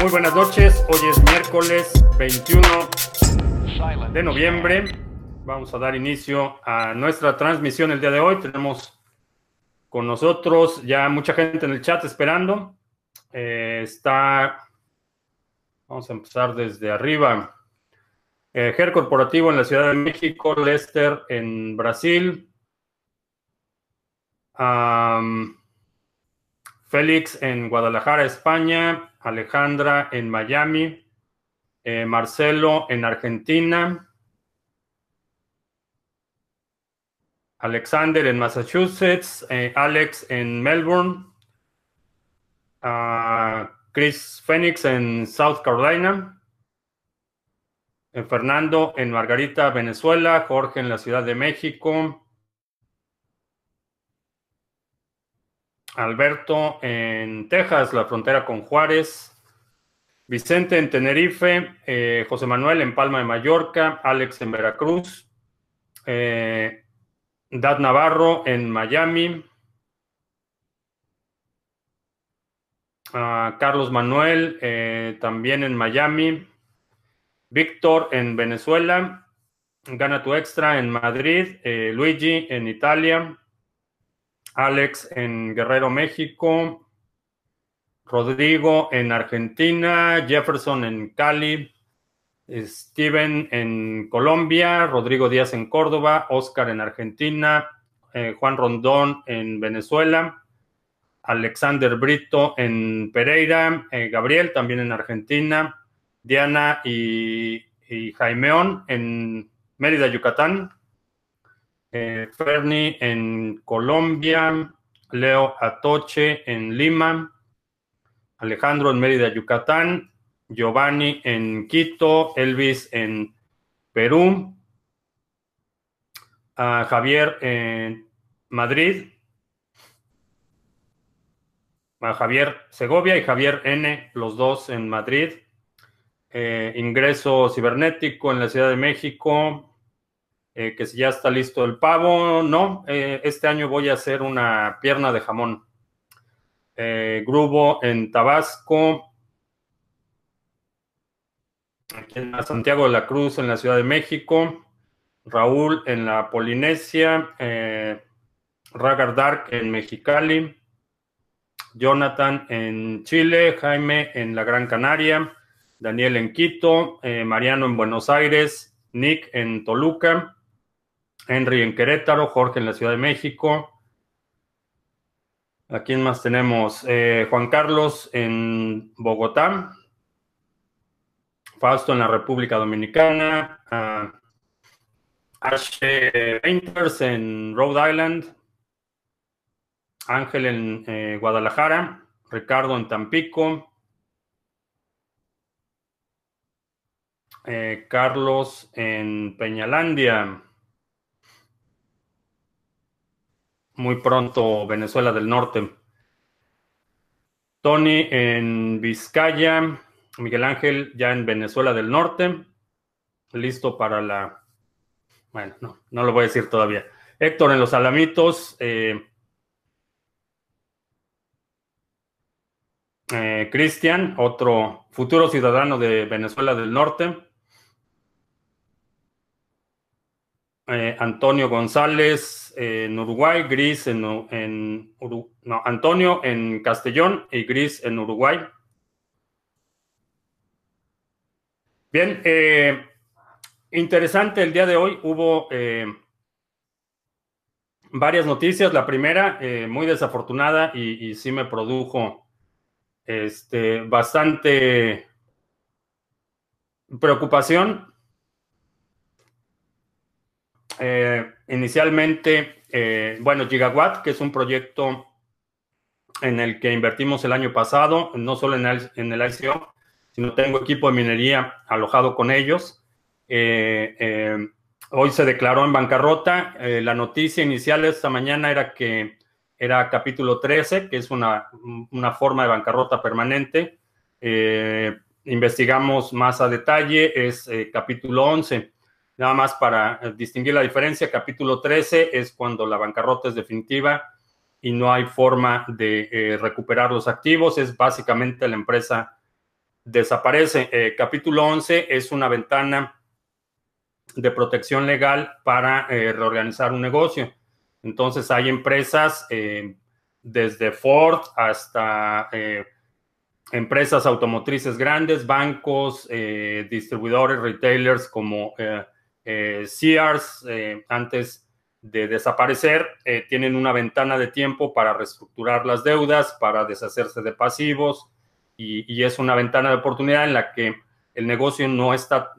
Muy buenas noches, hoy es miércoles 21 de noviembre. Vamos a dar inicio a nuestra transmisión el día de hoy. Tenemos con nosotros ya mucha gente en el chat esperando. Eh, está, vamos a empezar desde arriba. Eh, GER Corporativo en la Ciudad de México, Lester en Brasil, Félix en Guadalajara, España, Alejandra en Miami, eh, Marcelo en Argentina, Alexander en Massachusetts, eh, Alex en Melbourne, ah, Chris Phoenix en South Carolina, eh, Fernando en Margarita, Venezuela, Jorge en la Ciudad de México, Alberto en Texas, la frontera con Juárez. Vicente en Tenerife, eh, José Manuel en Palma de Mallorca, Alex en Veracruz, eh, Dad Navarro en Miami, ah, Carlos Manuel eh, también en Miami, Víctor en Venezuela, Gana tu Extra en Madrid, Luigi en Italia, Alex en Guerrero, México, Rodrigo en Argentina, Jefferson en Cali, Steven en Colombia, Rodrigo Díaz en Córdoba, Oscar en Argentina, eh, Juan Rondón en Venezuela, Alexander Brito en Pereira, eh, Gabriel también en Argentina, Diana y, y Jaimeón en Mérida, Yucatán, eh, Ferni en Colombia, Leo Atoche en Lima, Alejandro en Mérida, Yucatán, Giovanni en Quito, Elvis en Perú, Javier en Madrid, Javier Segovia y Javier N, los dos en Madrid. Eh, ingreso cibernético en la Ciudad de México, eh, que si ya está listo el pavo, no, eh, este año voy a hacer una pierna de jamón. Eh, Grubo en Tabasco, aquí en Santiago de la Cruz en la Ciudad de México, Raúl en la Polinesia, Ragar Dark en Mexicali, Jonathan en Chile, Jaime en la Gran Canaria, Daniel en Quito, Mariano en Buenos Aires, Nick en Toluca, Henry en Querétaro, Jorge en la Ciudad de México. ¿A quién más tenemos? Eh, Juan Carlos en Bogotá. Fausto en la República Dominicana. Uh, Painters en Rhode Island. Ángel en eh, Guadalajara. Ricardo en Tampico. Eh, Carlos en Peñalandia. Muy pronto Venezuela del Norte. Tony en Vizcaya, Miguel Ángel ya en Venezuela del Norte, listo para la... Bueno, no, no lo voy a decir todavía. Héctor en Los Alamitos, eh, eh, Cristian, otro futuro ciudadano de Venezuela del Norte. Eh, Antonio González en Uruguay, Gris en, no, Antonio en Castellón y Gris en Uruguay. Bien, eh, interesante el día de hoy. Hubo eh, varias noticias. La primera, muy desafortunada y, y, sí me produjo este, bastante preocupación eh, inicialmente, eh, bueno, Gigawatt, que es un proyecto en el que invertimos el año pasado, no solo en el, en el ICO, sino tengo equipo de minería alojado con ellos. Eh, hoy se declaró en bancarrota. la noticia inicial esta mañana era que era capítulo 13, que es una, una forma de bancarrota permanente. investigamos más a detalle, es capítulo 11. Nada más para eh, distinguir la diferencia, capítulo 13 es cuando la bancarrota es definitiva y no hay forma de eh, recuperar los activos. Es básicamente la empresa desaparece. capítulo 11 es una ventana de protección legal para reorganizar un negocio. Entonces hay empresas desde Ford hasta empresas automotrices grandes, bancos, eh, distribuidores, retailers como eh, eh, antes de desaparecer, tienen una ventana de tiempo para reestructurar las deudas, para deshacerse de pasivos, y, es una ventana de oportunidad en la que el negocio no está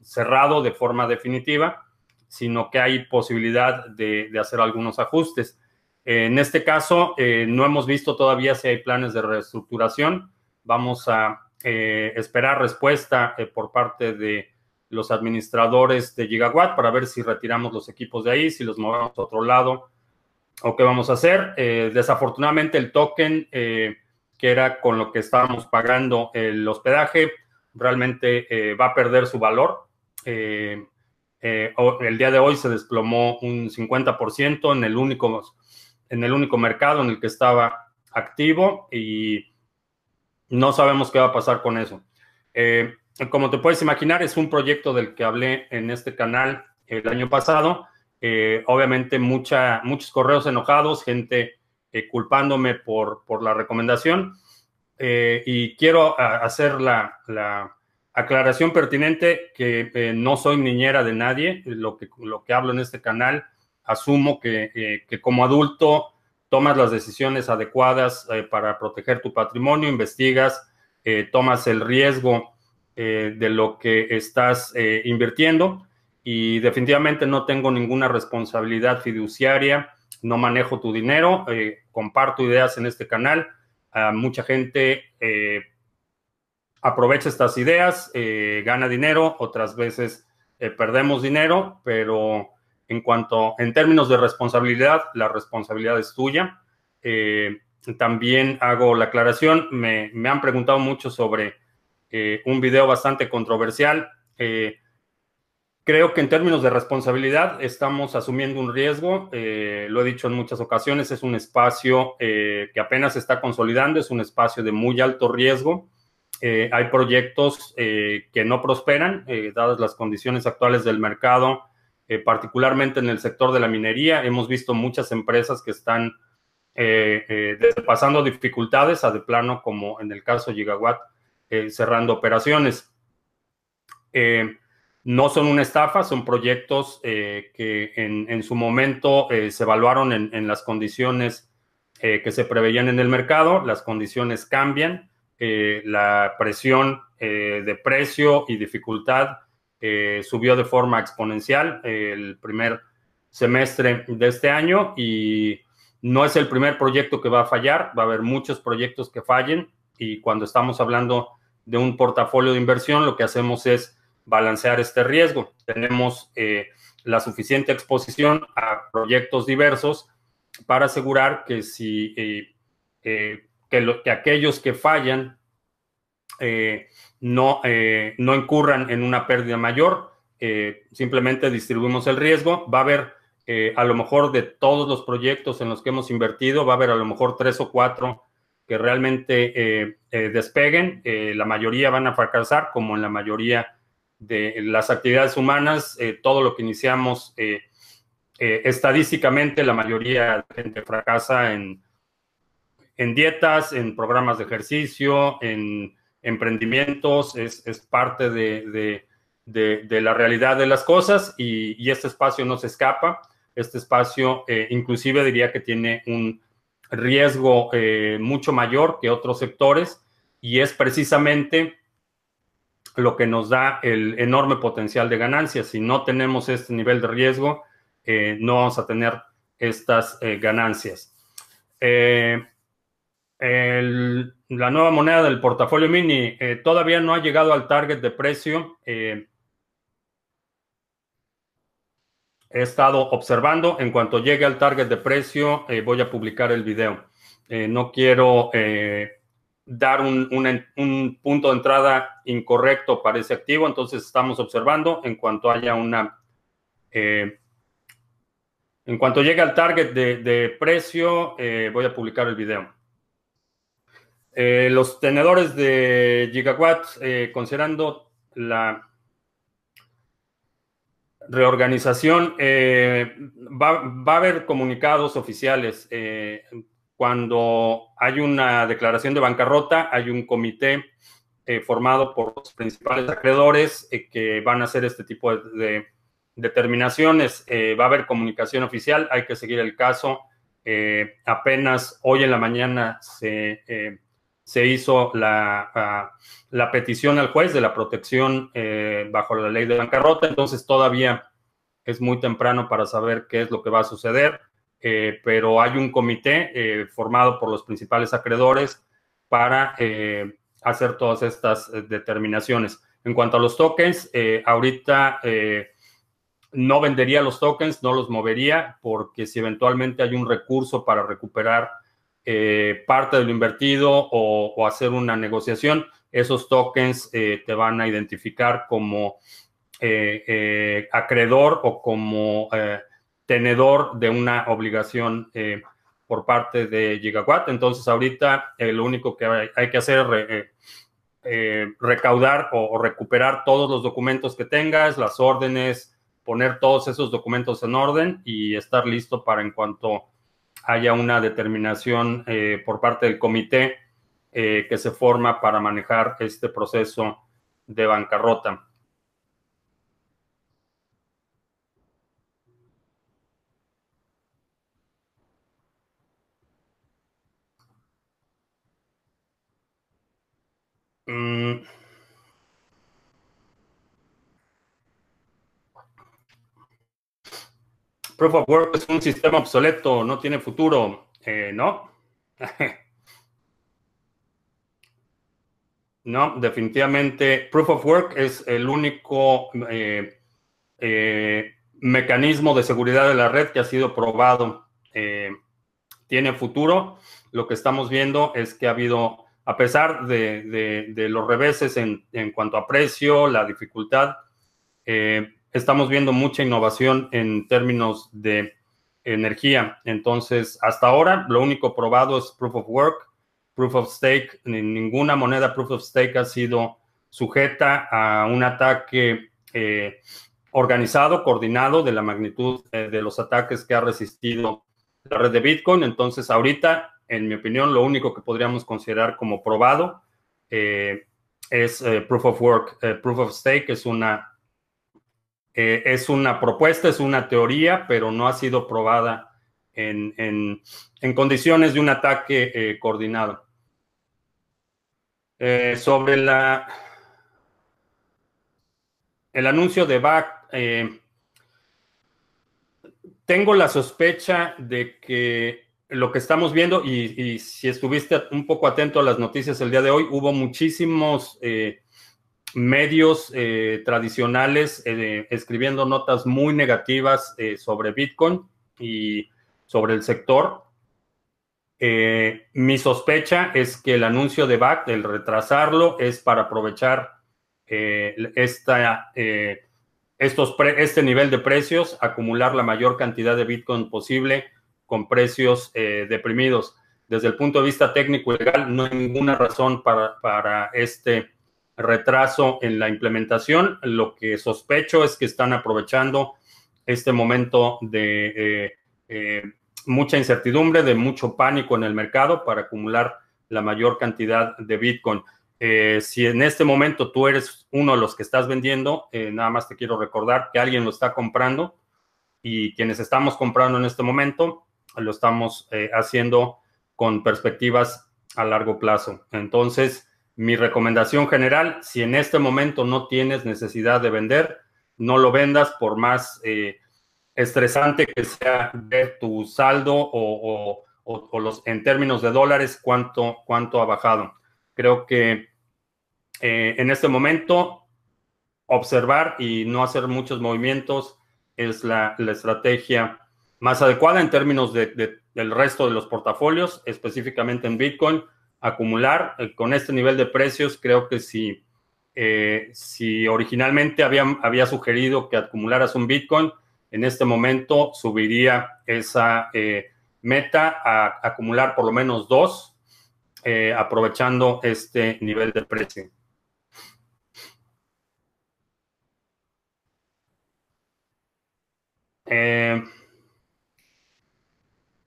cerrado de forma definitiva, sino que hay posibilidad de, hacer algunos ajustes. En este caso, no hemos visto todavía si hay planes de reestructuración Vamos a eh, esperar respuesta eh, por parte de los administradores de Gigawatt para ver si retiramos los equipos de ahí, si los movemos a otro lado o qué vamos a hacer. Eh, desafortunadamente el token, que era con lo que estábamos pagando el hospedaje, realmente va a perder su valor. el día de hoy se desplomó un 50% en el único, en el único mercado en el que estaba activo y no sabemos qué va a pasar con eso. Eh, como te puedes imaginar, es un proyecto del que hablé en este canal el año pasado. Eh, obviamente, mucha, muchos correos enojados, gente eh, culpándome por, por, la recomendación. y quiero hacer la, aclaración pertinente que no soy niñera de nadie. Lo que, lo que hablo en este canal, asumo que, que como adulto tomas las decisiones adecuadas eh, para proteger tu patrimonio, investigas, eh, tomas el riesgo eh, de lo que estás invirtiendo y definitivamente no tengo ninguna responsabilidad fiduciaria, no manejo tu dinero, comparto ideas en este canal. mucha gente aprovecha estas ideas, gana dinero, otras veces perdemos dinero, pero en cuanto, en términos de responsabilidad, la responsabilidad es tuya. Eh, también hago la aclaración, me, han preguntado mucho sobre eh, un video bastante controversial. Eh, creo que en términos de responsabilidad estamos asumiendo un riesgo, lo he dicho en muchas ocasiones, es un espacio que apenas se está consolidando, es un espacio de muy alto riesgo. hay proyectos que no prosperan, dadas las condiciones actuales del mercado eh, particularmente en el sector de la minería. Hemos visto muchas empresas que están eh, eh, pasando dificultades a de plano, como en el caso Gigawatt, cerrando operaciones. no son una estafa, son proyectos que en, su momento se evaluaron en, las condiciones que se preveían en el mercado, las condiciones cambian, la presión de precio y dificultad eh, subió de forma exponencial el primer semestre de este año y no es el primer proyecto que va a fallar, va a haber muchos proyectos que fallen y cuando estamos hablando de un portafolio de inversión, lo que hacemos es balancear este riesgo. Tenemos eh, la suficiente exposición a proyectos diversos para asegurar que si eh, que, aquellos que fallan no, eh, no incurran en una pérdida mayor. Eh, simplemente distribuimos el riesgo. Va a haber, eh, a lo mejor, de todos los proyectos en los que hemos invertido, va a haber a lo mejor tres o cuatro que realmente despeguen. la mayoría van a fracasar, como en la mayoría de las actividades humanas. todo lo que iniciamos, estadísticamente, la mayoría de gente fracasa en, en dietas, en programas de ejercicio, en emprendimientos, es, parte de, la realidad de las cosas y, este espacio no se escapa. Este espacio eh, inclusive diría que tiene un riesgo eh, mucho mayor que otros sectores y es precisamente lo que nos da el enorme potencial de ganancias. Si no tenemos este nivel de riesgo, eh, no vamos a tener estas ganancias. El, la nueva moneda del portafolio mini eh, todavía no ha llegado al target de precio. Eh, he estado observando. En cuanto llegue al target de precio, eh, voy a publicar el video. no quiero dar un, un, punto de entrada incorrecto para ese activo, entonces estamos observando. En cuanto haya una... en cuanto llegue al target de, de precio, voy a publicar el video. Eh, los tenedores de gigawatt, eh, considerando la reorganización, eh, va, va, a haber comunicados oficiales. cuando hay una declaración de bancarrota, hay un comité formado por los principales acreedores que van a hacer este tipo de determinaciones. va a haber comunicación oficial, hay que seguir el caso. apenas hoy en la mañana se se hizo la, ah, la, petición al juez de la protección eh, bajo la ley de bancarrota, entonces todavía es muy temprano para saber qué es lo que va a suceder, eh, pero hay un comité eh, formado por los principales acreedores para hacer todas estas determinaciones. En cuanto a los tokens, ahorita no vendería los tokens, no los movería, porque si eventualmente hay un recurso para recuperar eh, parte de lo invertido o, hacer una negociación, esos tokens eh, te van a identificar como eh, acreedor o como tenedor de una obligación por parte de Gigawatt. Entonces, ahorita lo único que hay, que hacer es recaudar o, recuperar todos los documentos que tengas, las órdenes, poner todos esos documentos en orden y estar listo para en cuanto haya una determinación eh, por parte del comité eh, que se forma para manejar este proceso de bancarrota. Proof of Work es un sistema obsoleto, no tiene futuro, eh, ¿no? no, definitivamente Proof of Work es el único eh, eh, mecanismo de seguridad de la red que ha sido probado. tiene futuro. Lo que estamos viendo es que ha habido, a pesar de, los reveses en, en, cuanto a precio, la dificultad, estamos viendo mucha innovación en términos de energía. Entonces, hasta ahora, lo único probado es proof of work, proof of stake. Ninguna moneda proof of stake ha sido sujeta a un ataque eh, organizado, coordinado de la magnitud eh, de los ataques que ha resistido la red de Bitcoin. Entonces, ahorita, en mi opinión, lo único que podríamos considerar como probado eh, es proof of work. proof of stake es una eh, es una propuesta, es una teoría, pero no ha sido probada en, condiciones de un ataque eh, coordinado. Eh, sobre la, el anuncio de BAC, tengo la sospecha de que lo que estamos viendo, y, si estuviste un poco atento a las noticias el día de hoy, hubo muchísimos medios eh, tradicionales eh, escribiendo notas muy negativas eh, sobre Bitcoin y sobre el sector. mi sospecha es que el anuncio de BAC, el retrasarlo, es para aprovechar esta, estos este nivel de precios, acumular la mayor cantidad de Bitcoin posible con precios deprimidos. Desde el punto de vista técnico y legal, no hay ninguna razón para, para este retraso en la implementación. Lo que sospecho es que están aprovechando este momento de eh, eh, mucha incertidumbre, de mucho pánico en el mercado para acumular la mayor cantidad de Bitcoin. Eh, si en este momento tú eres uno de los que estás vendiendo, nada más te quiero recordar que alguien lo está comprando y quienes estamos comprando en este momento lo estamos haciendo con perspectivas a largo plazo. Entonces, mi recomendación general, si en este momento no tienes necesidad de vender, no lo vendas por más eh, estresante que sea ver tu saldo o, los, en términos de dólares cuánto, cuánto ha bajado. Creo que eh, en este momento observar y no hacer muchos movimientos es la, estrategia más adecuada en términos de, del resto de los portafolios, específicamente en Bitcoin acumular. Eh, con este nivel de precios, creo que si, eh, si originalmente había, había sugerido que acumularas un Bitcoin, en este momento subiría esa eh, meta a acumular por lo menos dos aprovechando este nivel de precio.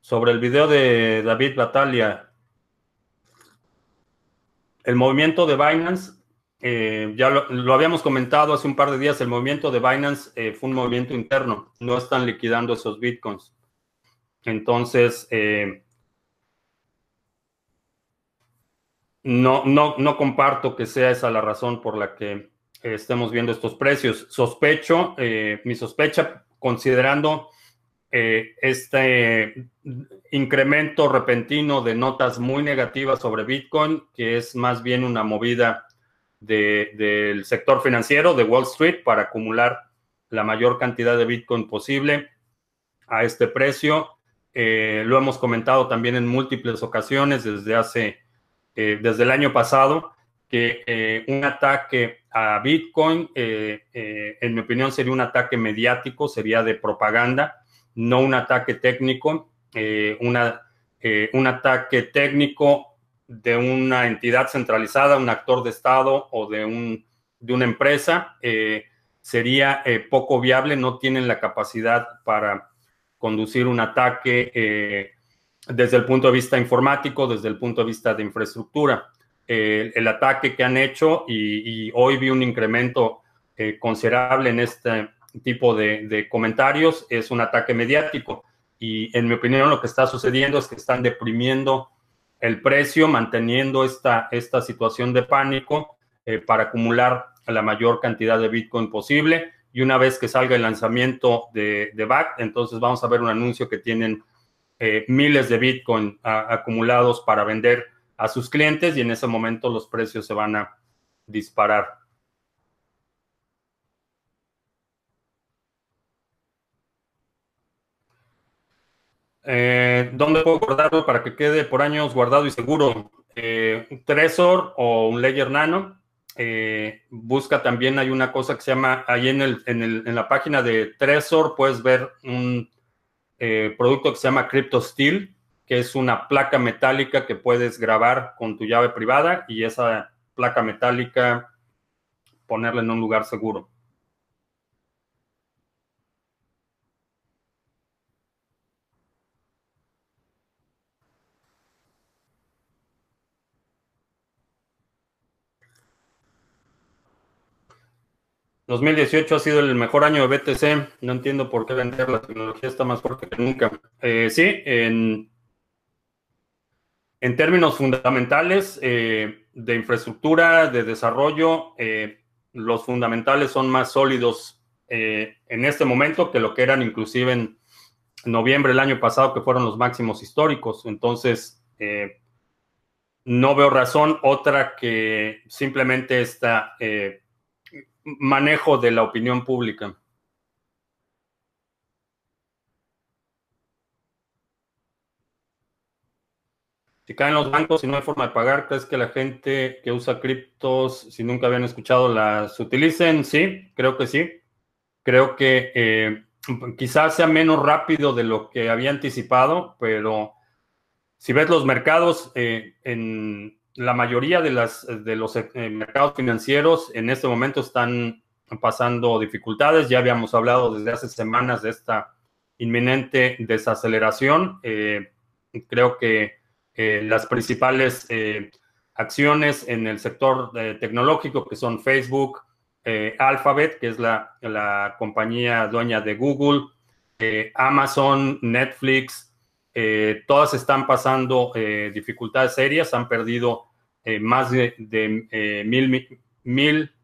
sobre el video de David Batalia, el movimiento de Binance, eh, ya lo, habíamos comentado hace un par de días, el movimiento de Binance eh, fue un movimiento interno, no están liquidando esos bitcoins. Entonces, eh, no, no, no comparto que sea esa la razón por la que estemos viendo estos precios. Sospecho, mi sospecha, considerando este incremento repentino de notas muy negativas sobre Bitcoin, que es más bien una movida del sector financiero de Wall Street para acumular la mayor cantidad de Bitcoin posible a este precio. Eh, lo hemos comentado también en múltiples ocasiones desde hace, eh, desde el año pasado, que eh, un ataque a Bitcoin, en mi opinión, sería un ataque mediático, sería de propaganda no un ataque técnico, eh, eh, un ataque técnico de una entidad centralizada, un actor de Estado o de, un, de una empresa, eh, sería poco viable, no tienen la capacidad para conducir un ataque desde el punto de vista informático, desde el punto de vista de infraestructura. el ataque que han hecho y hoy vi un incremento considerable en este tipo de, comentarios es un ataque mediático. Y en mi opinión lo que está sucediendo es que están deprimiendo el precio, manteniendo esta, esta situación de pánico eh, para acumular la mayor cantidad de Bitcoin posible. Y una vez que salga el lanzamiento de, de BAC, entonces vamos a ver un anuncio que tienen eh, miles de Bitcoin acumulados para vender a sus clientes y en ese momento los precios se van a disparar. Eh, ¿Dónde puedo guardarlo para que quede por años guardado y seguro? Eh, un Trezor o un Ledger Nano. Eh, busca también, hay una cosa que se llama, ahí en, el, en, la página de Trezor puedes ver un producto que se llama CryptoSteel, que es una placa metálica que puedes grabar con tu llave privada y esa placa metálica ponerla en un lugar seguro. ¿2018 ha sido el mejor año de BTC. No entiendo por qué vender. La tecnología está más fuerte que nunca. Eh, sí, en, en, términos fundamentales eh, de infraestructura, de desarrollo, eh, los fundamentales son más sólidos en este momento que lo que eran inclusive en noviembre del año pasado, que fueron los máximos históricos. Entonces, no veo razón otra que simplemente esta manejo de la opinión pública. Si caen los bancos y no hay forma de pagar, ¿crees que la gente que usa criptos, si nunca habían escuchado, las utilicen? Sí, creo que sí. Creo que eh, quizás sea menos rápido de lo que había anticipado, pero si ves los mercados eh, en la mayoría de, las, de los eh, mercados financieros en este momento están pasando dificultades. Ya habíamos hablado desde hace semanas de esta inminente desaceleración. Eh, creo que eh, las principales acciones en el sector tecnológico, que son Facebook, Alphabet, que es la, la, compañía dueña de Google, Amazon, Netflix, eh, todas están pasando eh, dificultades serias, han perdido eh, más de, mil, mil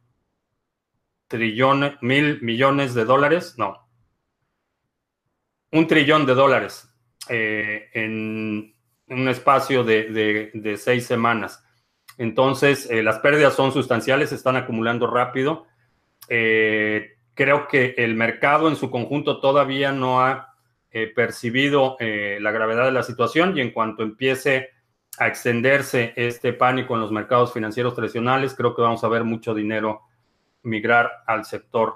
trillones, mil millones de dólares, no, un trillón de dólares en un espacio de, seis semanas. Entonces, las pérdidas son sustanciales, se están acumulando rápido. creo que el mercado en su conjunto todavía no ha eh, percibido eh, la gravedad de la situación y en cuanto empiece a extenderse este pánico en los mercados financieros tradicionales, creo que vamos a ver mucho dinero migrar al sector.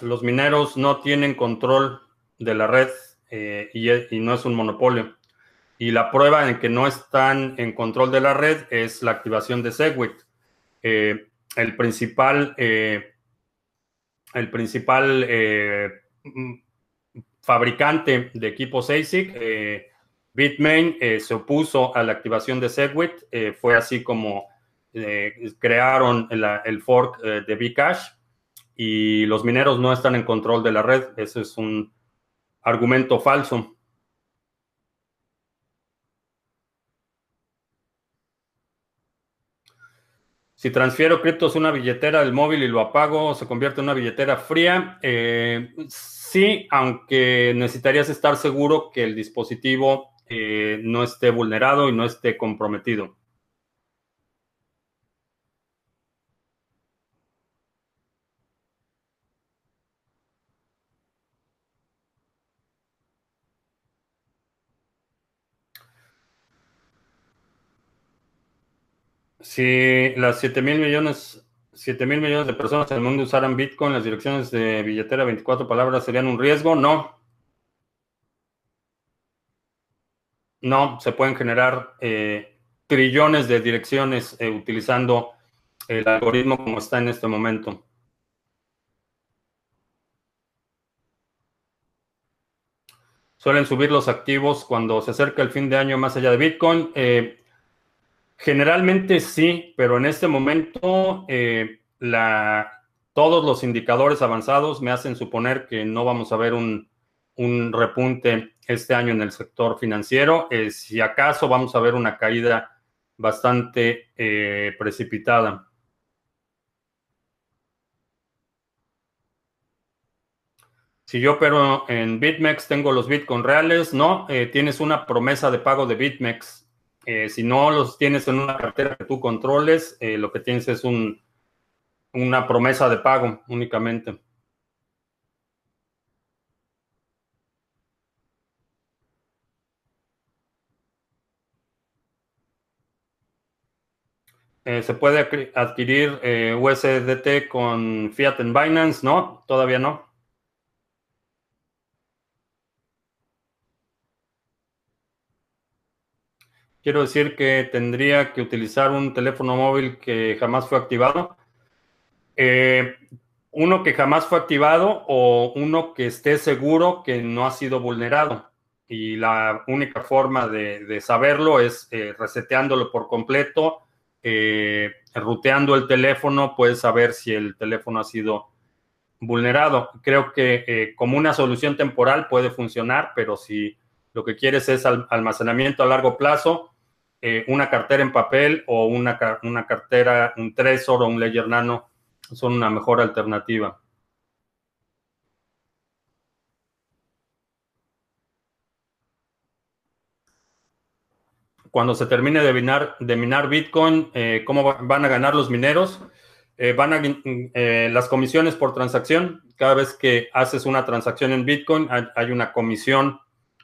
los mineros no tienen control de la red y, no es un monopolio. Y la prueba en que no están en control de la red es la activación de Segwit. el principal, el principal fabricante de equipos ASIC, eh, Bitmain, eh, se opuso a la activación de Segwit. Eh, fue así como crearon el fork de Bcash y los mineros no están en control de la red. Ese es un argumento falso. Si transfiero criptos a una billetera del móvil y lo apago, ¿se convierte en una billetera fría? Eh, sí, aunque necesitarías estar seguro que el dispositivo eh, no esté vulnerado y no esté comprometido. Si las 7 mil millones, 7 mil millones de personas en el mundo usaran Bitcoin, las direcciones de billetera 24 palabras serían un riesgo, no. No, se pueden generar eh, trillones de direcciones eh, utilizando el algoritmo como está en este momento. Suelen subir los activos cuando se acerca el fin de año más allá de Bitcoin. Eh, Generalmente sí, pero en este momento eh, todos los indicadores avanzados me hacen suponer que no vamos a ver un, repunte este año en el sector financiero. Eh, si acaso vamos a ver una caída bastante eh, precipitada. Si yo pero en BitMEX tengo los Bitcoin reales, no, tienes una promesa de pago de BitMEX eh, si no los tienes en una cartera que tú controles, eh, lo que tienes es un, una promesa de pago únicamente. Eh, ¿Se puede adquirir USDT con Fiat en Binance? No, todavía no. Quiero decir que tendría que utilizar un teléfono móvil que jamás fue activado. Eh, uno que jamás fue activado o uno que esté seguro que no ha sido vulnerado. Y la única forma de, saberlo es eh, reseteándolo por completo, eh, ruteando el teléfono, puedes saber si el teléfono ha sido vulnerado. Creo que como una solución temporal puede funcionar, pero si lo que quieres es almacenamiento a largo plazo, eh, una cartera en papel o una, una cartera, un Trezor o un Ledger Nano son una mejor alternativa. Cuando se termine de minar, Bitcoin, eh, ¿cómo van a ganar los mineros? Eh, van a, las comisiones por transacción. Cada vez que haces una transacción en Bitcoin, hay una comisión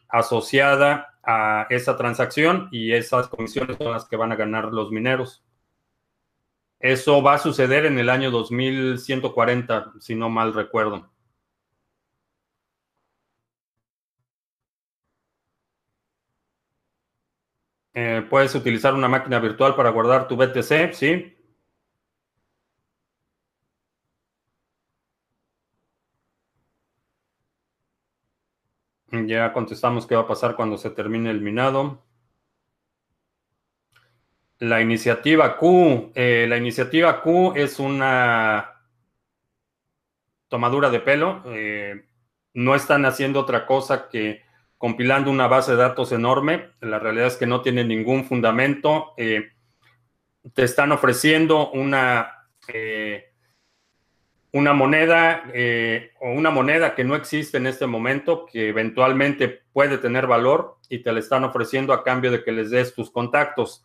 asociada a esa transacción y esas comisiones son las que van a ganar los mineros. Eso va a suceder en el año 2140, si no mal recuerdo. Eh, puedes utilizar una máquina virtual para guardar tu BTC, sí. Ya contestamos qué va a pasar cuando se termine el minado. La iniciativa Q. Eh, la iniciativa Q es una tomadura de pelo. Eh, no están haciendo otra cosa que compilando una base de datos enorme. La realidad es que no tiene ningún fundamento. Eh, te están ofreciendo una una moneda eh, o una moneda que no existe en este momento, que eventualmente puede tener valor y te la están ofreciendo a cambio de que les des tus contactos.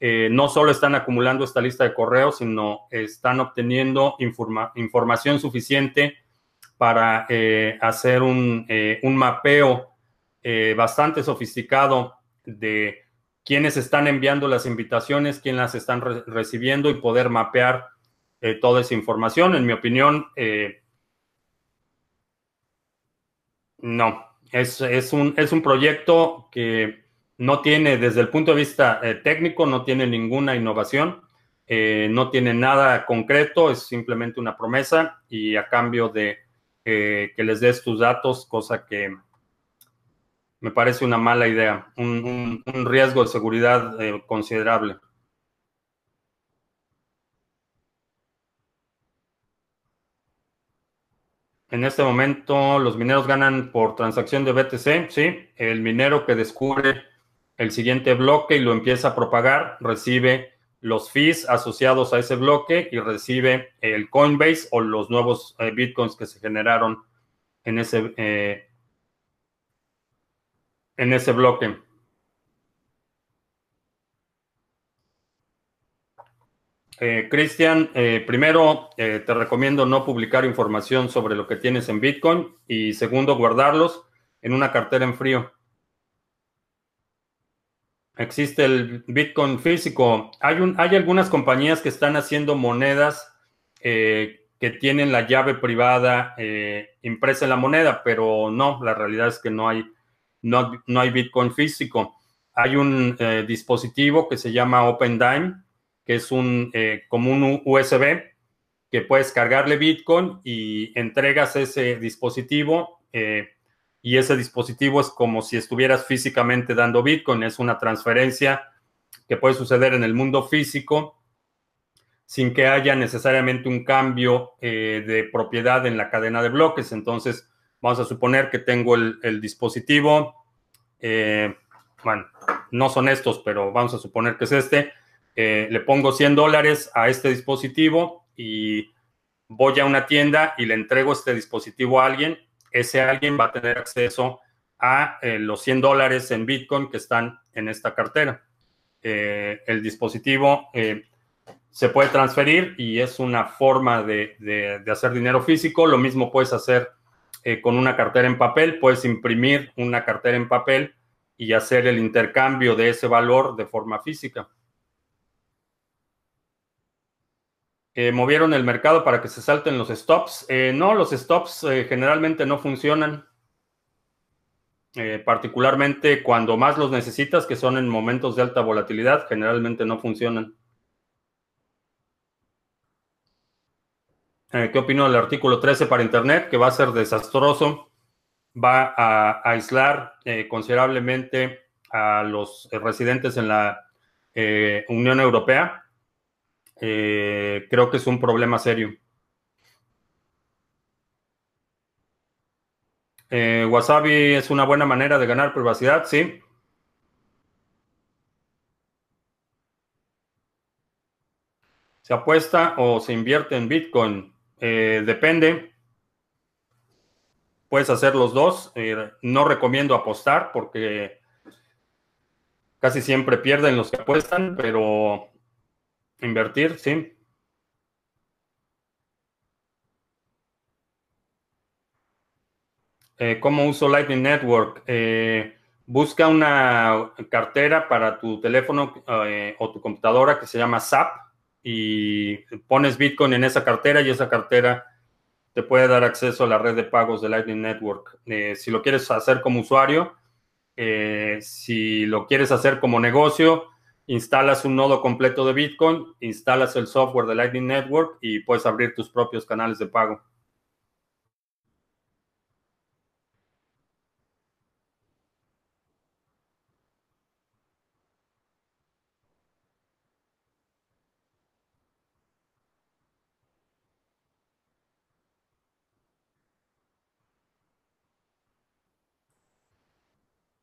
Eh, no solo están acumulando esta lista de correos, sino están obteniendo información suficiente para eh, hacer un, mapeo bastante sofisticado de quiénes están enviando las invitaciones, quiénes las están recibiendo y poder mapear eh, toda esa información. En mi opinión, eh, No, es, un, es un proyecto que no tiene, desde el punto de vista eh, técnico, no tiene ninguna innovación, no tiene nada concreto, es simplemente una promesa y a cambio de que les des tus datos, cosa que me parece una mala idea, un, riesgo de seguridad considerable. En este momento los mineros ganan por transacción de BTC, sí. El minero que descubre el siguiente bloque y lo empieza a propagar recibe los fees asociados a ese bloque y recibe el Coinbase o los nuevos eh, bitcoins que se generaron en ese, eh, en ese bloque. Eh, Cristian, eh, primero eh, te recomiendo no publicar información sobre lo que tienes en Bitcoin y segundo, guardarlos en una cartera en frío. Existe el Bitcoin físico. Hay, hay algunas compañías que están haciendo monedas que tienen la llave privada impresa en la moneda, pero no, la realidad es que no hay, no, no hay Bitcoin físico. Hay un dispositivo que se llama OpenDime que es un, eh, como un USB que puedes cargarle Bitcoin y entregas ese dispositivo eh, y ese dispositivo es como si estuvieras físicamente dando Bitcoin. Es una transferencia que puede suceder en el mundo físico sin que haya necesariamente un cambio eh, de propiedad en la cadena de bloques. Entonces, vamos a suponer que tengo el, el dispositivo, bueno, no son estos, pero vamos a suponer que es este eh, le pongo 100 dólares a este dispositivo y voy a una tienda y le entrego este dispositivo a alguien, ese alguien va a tener acceso a eh, los 100 dólares en Bitcoin que están en esta cartera. Eh, el dispositivo se puede transferir y es una forma de, de, hacer dinero físico. Lo mismo puedes hacer con una cartera en papel. Puedes imprimir una cartera en papel y hacer el intercambio de ese valor de forma física. Movieron el mercado para que se salten los stops. Eh, no, los stops eh, generalmente no funcionan. Eh, particularmente cuando más los necesitas, que son en momentos de alta volatilidad, generalmente no funcionan. ¿Qué opino del artículo 13 para Internet? Que va a ser desastroso. Va a aislar considerablemente a los residentes en la Unión Europea eh, creo que es un problema serio. Eh, Wasabi es una buena manera de ganar privacidad, sí. ¿Se apuesta o se invierte en Bitcoin? Eh, depende. Puedes hacer los dos. no recomiendo apostar porque casi siempre pierden los que apuestan, pero Invertir, sí. Eh, ¿Cómo uso Lightning Network? Eh, busca una cartera para tu teléfono eh, o tu computadora que se llama SAP y pones Bitcoin en esa cartera y esa cartera te puede dar acceso a la red de pagos de Lightning Network. si lo quieres hacer como usuario, si lo quieres hacer como negocio, instalas un nodo completo de Bitcoin, instalas el software de Lightning Network y puedes abrir tus propios canales de pago.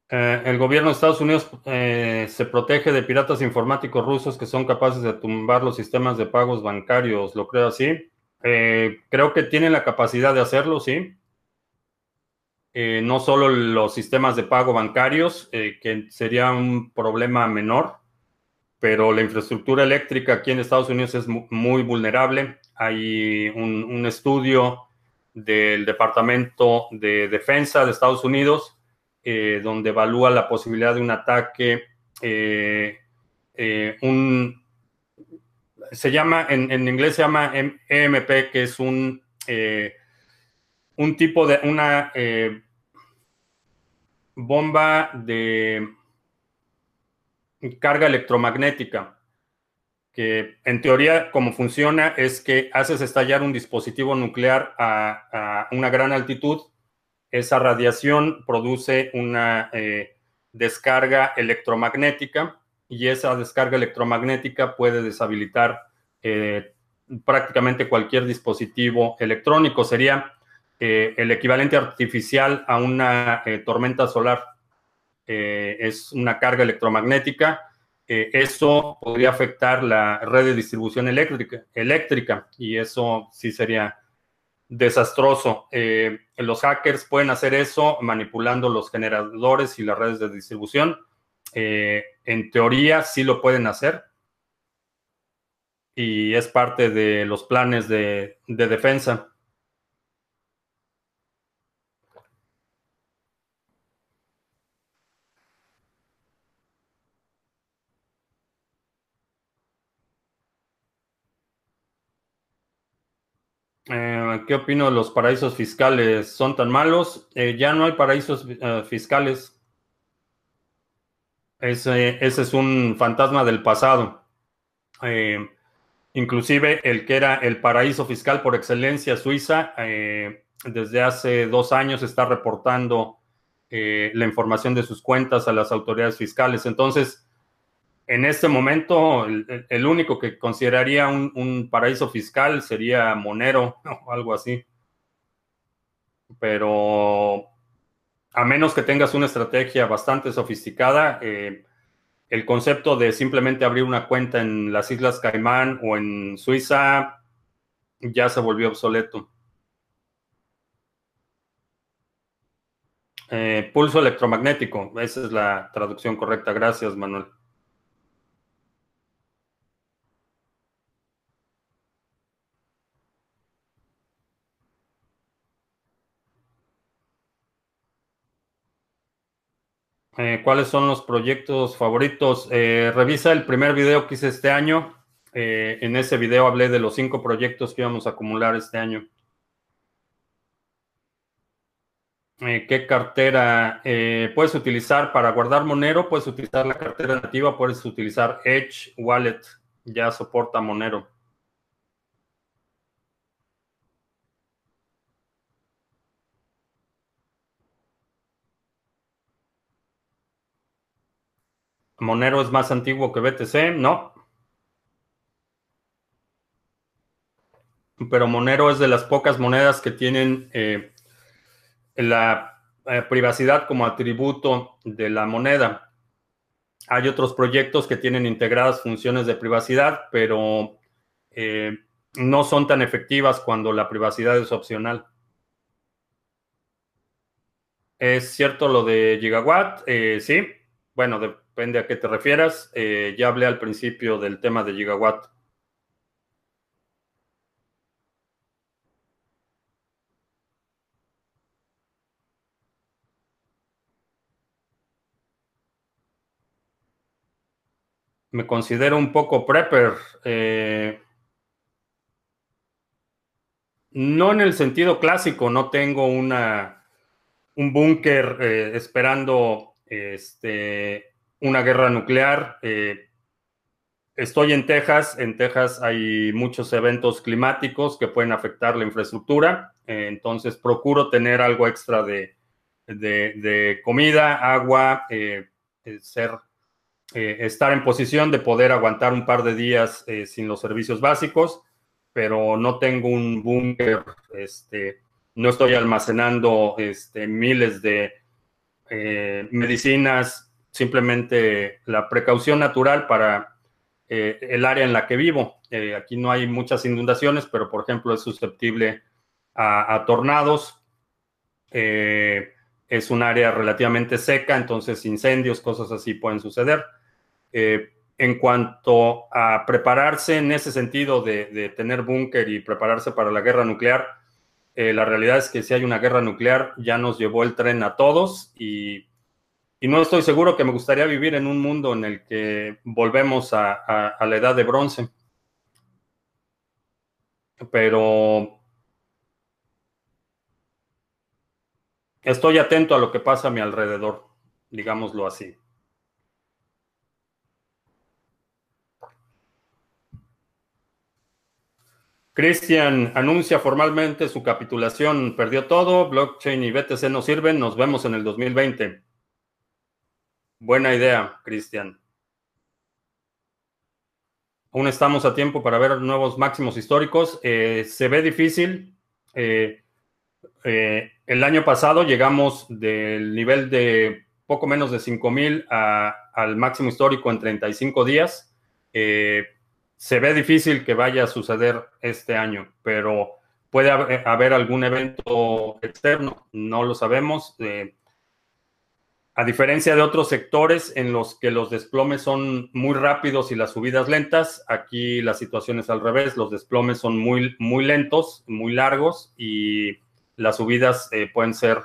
Eh, el gobierno de Estados Unidos eh, se protege de piratas informáticos rusos que son capaces de tumbar los sistemas de pagos bancarios, ¿lo creo así? Eh, creo que tienen la capacidad de hacerlo, sí. no solo los sistemas de pago bancarios, que sería un problema menor, pero la infraestructura eléctrica aquí en Estados Unidos es muy vulnerable. Hay un estudio del Departamento de Defensa de Estados Unidos eh, donde evalúa la posibilidad de un ataque, eh, eh, un, se llama, en, inglés se llama EMP, que es un, un tipo de, una, bomba de carga electromagnética, que en teoría como funciona es que haces estallar un dispositivo nuclear a, una gran altitud, esa radiación produce una eh, descarga electromagnética y esa descarga electromagnética puede deshabilitar eh, prácticamente cualquier dispositivo electrónico. Sería eh, el equivalente artificial a una tormenta solar. es una carga electromagnética eso podría afectar la red de distribución eléctrica, eléctrica y eso sí sería desastroso. Eh, los hackers pueden hacer eso manipulando los generadores y las redes de distribución. Eh, en teoría sí lo pueden hacer y es parte de los planes de defensa. Eh, ¿Qué opino de los paraísos fiscales? ¿Son tan malos? Eh, ya no hay paraísos eh, fiscales. Ese, ese, es un fantasma del pasado. inclusive el que era el paraíso fiscal por excelencia, Suiza, desde hace dos años está reportando la información de sus cuentas a las autoridades fiscales. Entonces, en este momento, el, único que consideraría un, paraíso fiscal sería Monero o algo así. Pero a menos que tengas una estrategia bastante sofisticada, eh, el concepto de simplemente abrir una cuenta en las Islas Caimán o en Suiza ya se volvió obsoleto. Eh, pulso electromagnético, esa es la traducción correcta. Gracias, Manuel. Eh, ¿Cuáles son los proyectos favoritos? Eh, revisa el primer video que hice este año. Eh, en ese video hablé de los cinco proyectos que íbamos a acumular este año. ¿Qué cartera puedes utilizar para guardar Monero? Puedes utilizar la cartera nativa, puedes utilizar Edge Wallet, ya soporta Monero. Monero es más antiguo que BTC, no. Pero Monero es de las pocas monedas que tienen eh, la eh, privacidad como atributo de la moneda. Hay otros proyectos que tienen integradas funciones de privacidad, pero eh, no son tan efectivas cuando la privacidad es opcional. ¿Es cierto lo de Gigawatt? sí. Bueno, de, Depende a qué te refieras. Eh, ya hablé al principio del tema de gigawatt. Me considero un poco prepper. Eh, no en el sentido clásico, no tengo una, un búnker eh, esperando este, una guerra nuclear. Eh, estoy en Texas. En Texas hay muchos eventos climáticos que pueden afectar la infraestructura. Eh, entonces procuro tener algo extra de, comida, agua, eh, ser, estar en posición de poder aguantar un par de días sin los servicios básicos, pero no tengo un búnker, este, no estoy almacenando este, miles de medicinas, simplemente la precaución natural para eh, el área en la que vivo. Eh, aquí no hay muchas inundaciones, pero por ejemplo es susceptible a, tornados. Eh, es un área relativamente seca, entonces incendios, cosas así pueden suceder. en cuanto a prepararse en ese sentido de, de tener búnker y prepararse para la guerra nuclear, la realidad es que si hay una guerra nuclear ya nos llevó el tren a todos y y no estoy seguro que me gustaría vivir en un mundo en el que volvemos a, la edad de bronce. Pero estoy atento a lo que pasa a mi alrededor, digámoslo así. Cristian anuncia formalmente su capitulación, perdió todo, blockchain y BTC no sirven, nos vemos en el 2020. Buena idea, Cristian. Aún estamos a tiempo para ver nuevos máximos históricos. Eh, se ve difícil. Eh, eh, el año pasado llegamos del nivel de poco menos de 5.000 al máximo histórico en 35 días se ve difícil que vaya a suceder este año, pero puede haber, algún evento externo, no lo sabemos. A diferencia de otros sectores en los que los desplomes son muy rápidos y las subidas lentas, aquí la situación es al revés, los desplomes son muy, muy lentos, muy largos y las subidas eh, pueden ser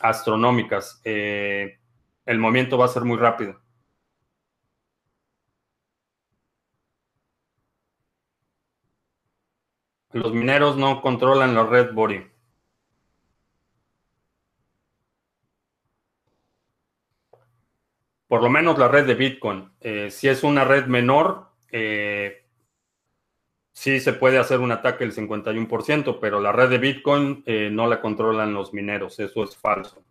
astronómicas. Eh, el movimiento va a ser muy rápido. Los mineros no controlan la red Bori. Por lo menos la red de Bitcoin. Eh, si es una red menor, eh, sí se puede hacer un ataque del 51%, pero la red de Bitcoin eh, no la controlan los mineros. Eso es falso.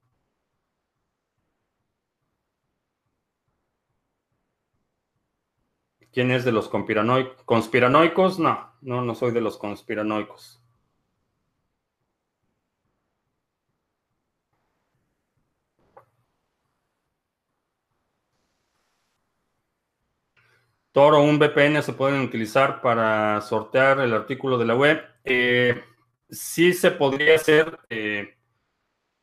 ¿Quién es de los conspiranoicos? No, no, no soy de los conspiranoicos. Toro un VPN se pueden utilizar para sortear el artículo de la web. Eh, sí se podría hacer, eh,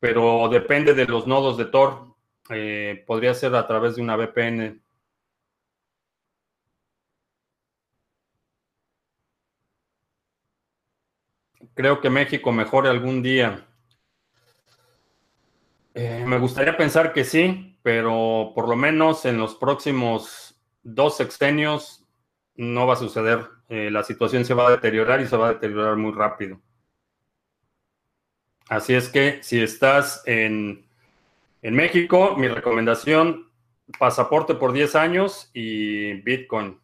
pero depende de los nodos de Tor. Eh, podría ser a través de una VPN. creo que México mejore algún día. Me gustaría pensar que sí, pero por lo menos en los próximos dos sexenios no va a suceder. Eh, la situación se va a deteriorar y se va a deteriorar muy rápido. Así es que si estás en, en México, mi recomendación, pasaporte por 10 años y Bitcoin.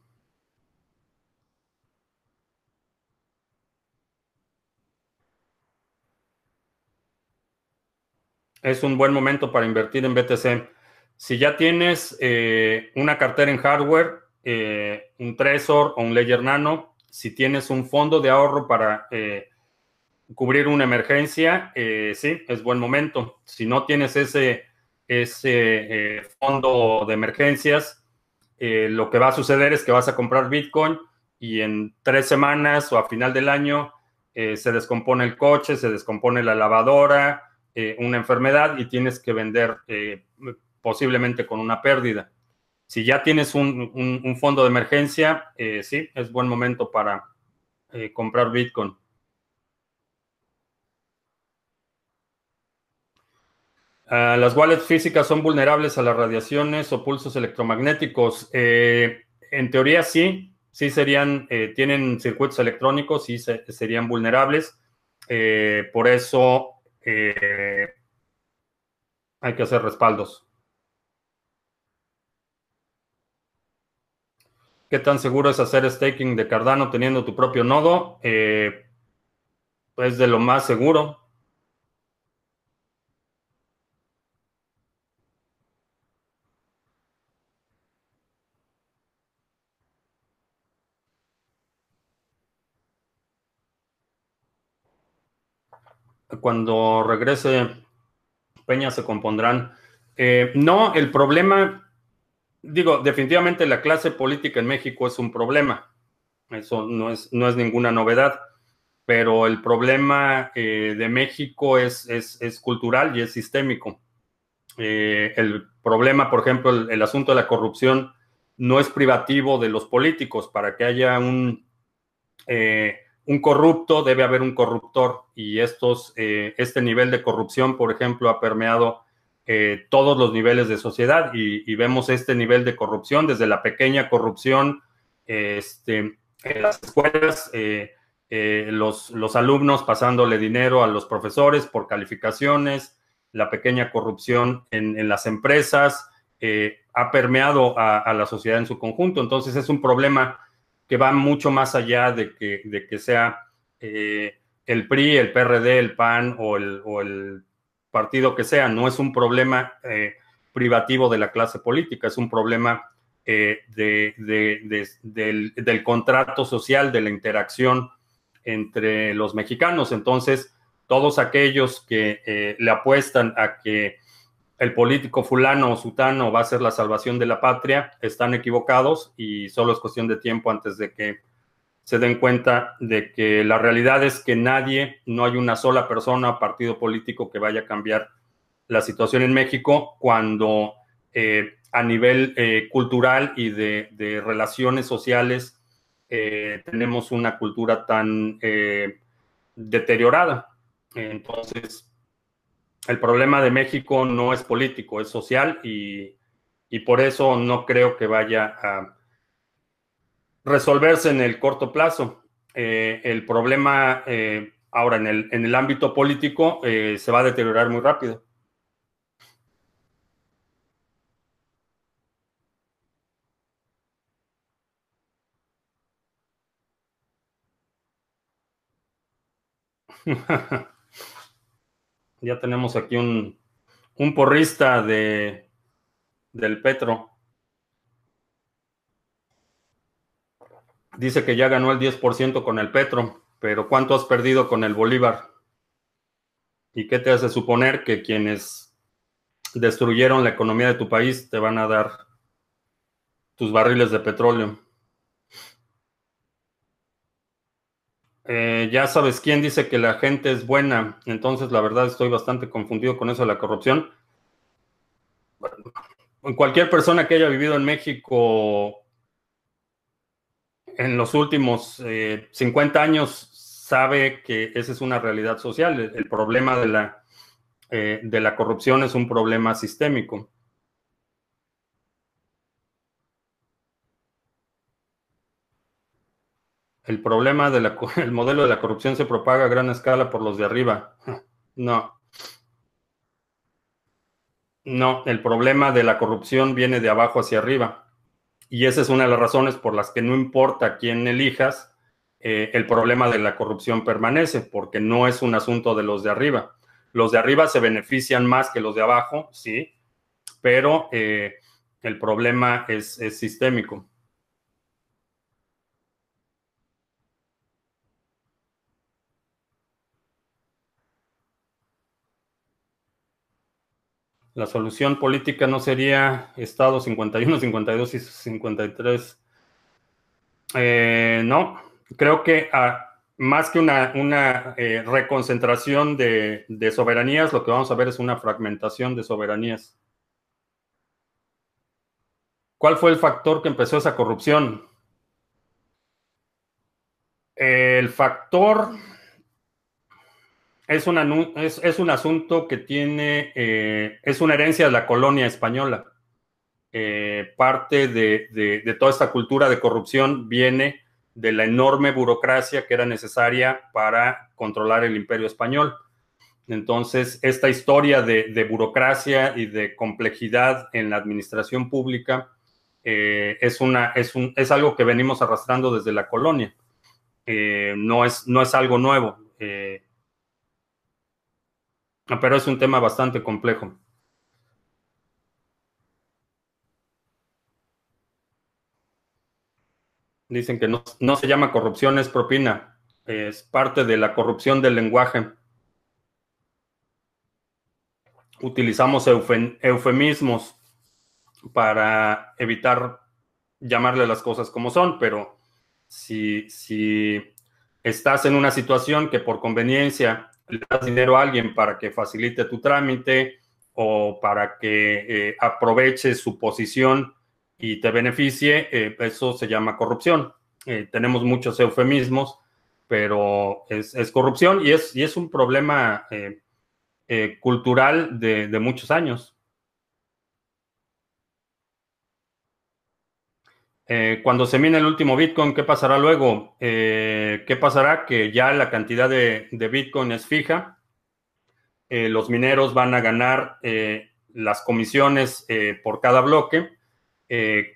es un buen momento para invertir en BTC. Si ya tienes eh, una cartera en hardware, eh, un Trezor o un Ledger Nano, si tienes un fondo de ahorro para eh, cubrir una emergencia, sí, es buen momento. Si no tienes ese, ese fondo de emergencias, lo que va a suceder es que vas a comprar Bitcoin y en tres semanas o a final del año se descompone el coche, se descompone la lavadora, una enfermedad y tienes que vender posiblemente con una pérdida. Si ya tienes un, fondo de emergencia, eh, sí, es buen momento para comprar Bitcoin. Ah, las wallets físicas son vulnerables a las radiaciones o pulsos electromagnéticos. en teoría sí, sí serían, tienen circuitos electrónicos y serían vulnerables. por eso eh, hay que hacer respaldos. ¿Qué tan seguro es hacer staking de Cardano teniendo tu propio nodo? Eh, es de lo más seguro. cuando regrese Peña se compondrán. Eh, no, el problema, digo, definitivamente la clase política en México es un problema. Eso no es, no es ninguna novedad. Pero el problema eh, de México es, es, cultural y es sistémico. Eh, el problema, por ejemplo, el, asunto de la corrupción no es privativo de los políticos. Para que haya un un corrupto, debe haber un corruptor y estos, eh, este nivel de corrupción, por ejemplo, ha permeado eh, todos los niveles de sociedad y, vemos este nivel de corrupción desde la pequeña corrupción este, en las escuelas, eh, los, los, alumnos pasándole dinero a los profesores por calificaciones, la pequeña corrupción en, las empresas, eh, ha permeado a, la sociedad en su conjunto. Entonces es un problema que va mucho más allá de que, de que sea eh, el PRI, el PRD, el PAN o el, o el, partido que sea. No es un problema eh, privativo de la clase política, es un problema del, del contrato social, de la interacción entre los mexicanos. Entonces, todos aquellos que eh, le apuestan a que el político fulano o sutano va a ser la salvación de la patria, están equivocados y solo es cuestión de tiempo antes de que se den cuenta de que la realidad es que nadie, no hay una sola persona partido político que vaya a cambiar la situación en México cuando eh, a nivel eh, cultural y de, de relaciones sociales tenemos una cultura tan deteriorada. Entonces, el problema de México no es político, es social y, por eso no creo que vaya a resolverse en el corto plazo. Eh, el problema eh, ahora en el, en el, ámbito político eh, se va a deteriorar muy rápido. Ya tenemos aquí un, porrista de, del Petro. Dice que ya ganó el 10% con el Petro, pero ¿cuánto has perdido con el Bolívar? ¿Y qué te hace suponer que quienes destruyeron la economía de tu país te van a dar tus barriles de petróleo? Eh, ya sabes quién dice que la gente es buena, entonces la verdad estoy bastante confundido con eso de la corrupción. cualquier persona que haya vivido en México en los últimos 50 eh, años sabe que esa es una realidad social. El, problema de la, eh, de la corrupción es un problema sistémico. El problema del modelo de la corrupción se propaga a gran escala por los de arriba. No. No, el problema de la corrupción viene de abajo hacia arriba. Y esa es una de las razones por las que no importa quién elijas, eh, el problema de la corrupción permanece, porque no es un asunto de los de arriba. Los de arriba se benefician más que los de abajo, sí, pero eh, el problema es sistémico. La solución política no sería Estado 51, 52 y 53. Eh, no, creo que más que una, una eh, reconcentración de, de, soberanías, lo que vamos a ver es una fragmentación de soberanías. ¿Cuál fue el factor que empezó esa corrupción? El factor es, es, un asunto que tiene, eh, es una herencia de la colonia española. Eh, parte de, toda esta cultura de corrupción viene de la enorme burocracia que era necesaria para controlar el imperio español. Entonces, esta historia de, burocracia y de complejidad en la administración pública eh, es, una, es, un, es, algo que venimos arrastrando desde la colonia. no, es, no es algo nuevo. Pero es un tema bastante complejo. Dicen que no, se llama corrupción, es propina. Es parte de la corrupción del lenguaje. Utilizamos eufemismos para evitar llamarle las cosas como son, pero si, si estás en una situación que por conveniencia le das dinero a alguien para que facilite tu trámite o para que eh, aproveche su posición y te beneficie, eh, eso se llama corrupción. Eh, tenemos muchos eufemismos, pero es, corrupción y es, y es un problema cultural de, de muchos años. Eh, cuando se mine el último Bitcoin, ¿qué pasará luego? Eh, ¿Qué pasará? Que ya la cantidad de, Bitcoin es fija. los mineros van a ganar las comisiones por cada bloque.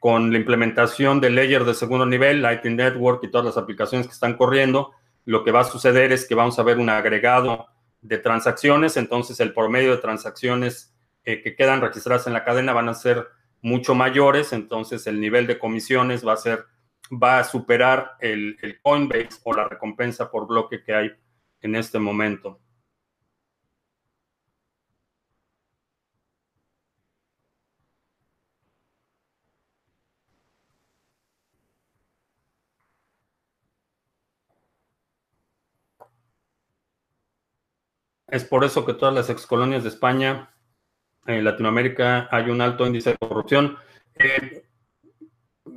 con la implementación del layer de segundo nivel, Lightning Network y todas las aplicaciones que están corriendo, lo que va a suceder es que vamos a ver un agregado de transacciones, entonces el promedio de transacciones que quedan registradas en la cadena van a ser mucho mayores, entonces el nivel de comisiones va a ser, va a superar el, el Coinbase o la recompensa por bloque que hay en este momento. Es por eso que todas las excolonias de España en Latinoamérica hay un alto índice de corrupción. Eh,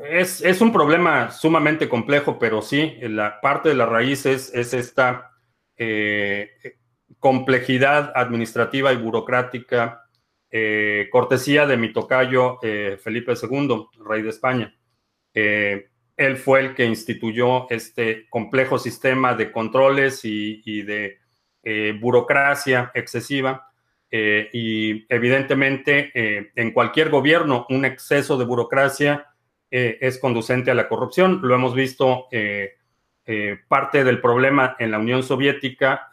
es, un problema sumamente complejo, pero sí, la parte de la raíz es, esta eh, complejidad administrativa y burocrática, eh, cortesía de mi tocayo Felipe II, rey de España. él fue el que instituyó este complejo sistema de controles y de burocracia excesiva eh, y evidentemente eh, en cualquier gobierno un exceso de burocracia eh, es conducente a la corrupción. Lo hemos visto, parte del problema en la Unión Soviética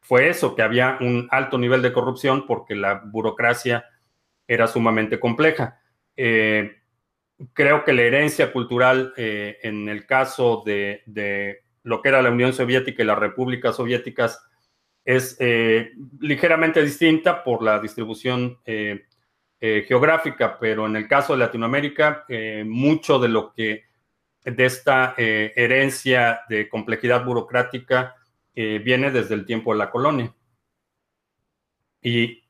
fue eso, que había un alto nivel de corrupción porque la burocracia era sumamente compleja. creo que la herencia cultural en el caso de, de lo que era la Unión Soviética y las repúblicas soviéticas es eh, ligeramente distinta por la distribución eh, eh, geográfica, pero en el caso de Latinoamérica, mucho de lo que de esta herencia de complejidad burocrática viene desde el tiempo de la colonia. Y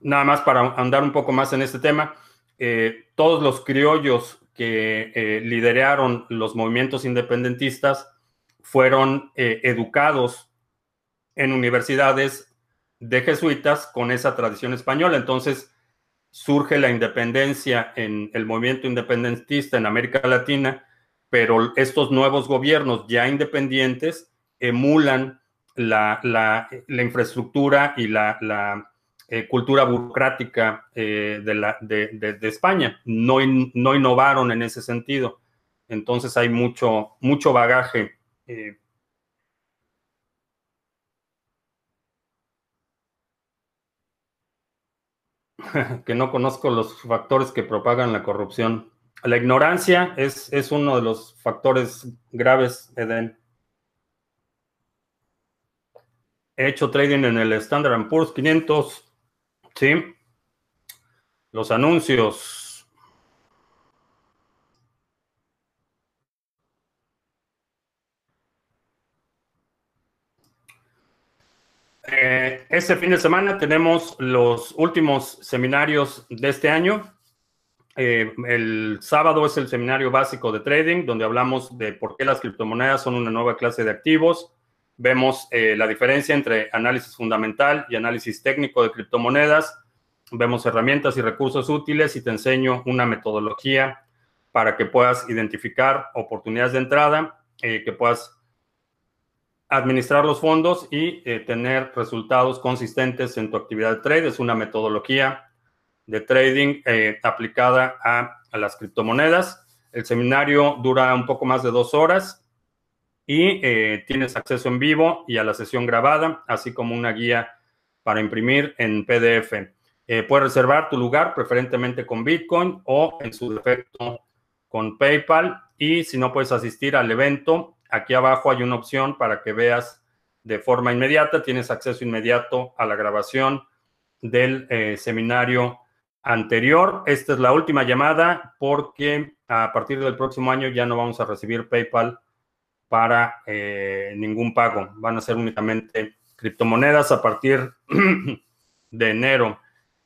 nada más para andar un poco más en este tema, todos los criollos que lideraron los movimientos independentistas fueron educados en universidades de jesuitas con esa tradición española. Entonces surge la independencia en el movimiento independentista en América Latina, pero estos nuevos gobiernos ya independientes emulan la, infraestructura y la, eh, cultura burocrática eh, de, la, de, España. No, no innovaron en ese sentido. Entonces hay mucho, mucho bagaje eh, que no conozco los factores que propagan la corrupción. La ignorancia es, es uno de los factores graves, Eden. He hecho trading en el Standard Poor's 500. Sí. Los anuncios. Eh, este fin de semana tenemos los últimos seminarios de este año. Eh, el sábado es el seminario básico de trading, donde hablamos de por qué las criptomonedas son una nueva clase de activos. Vemos eh, la diferencia entre análisis fundamental y análisis técnico de criptomonedas. Vemos herramientas y recursos útiles y te enseño una metodología para que puedas identificar oportunidades de entrada, que puedas administrar los fondos y eh, tener resultados consistentes en tu actividad de trade. Es una metodología de trading eh, aplicada a, las criptomonedas. El seminario dura un poco más de dos horas y eh, tienes acceso en vivo y a la sesión grabada, así como una guía para imprimir en PDF. puedes reservar tu lugar preferentemente con Bitcoin o en su defecto con PayPal y si no puedes asistir al evento, Aquí abajo hay una opción para que veas de forma inmediata, tienes acceso inmediato a la grabación del eh, seminario anterior. Esta es la última llamada porque a partir del próximo año ya no vamos a recibir PayPal para eh, ningún pago. Van a ser únicamente criptomonedas a partir de enero.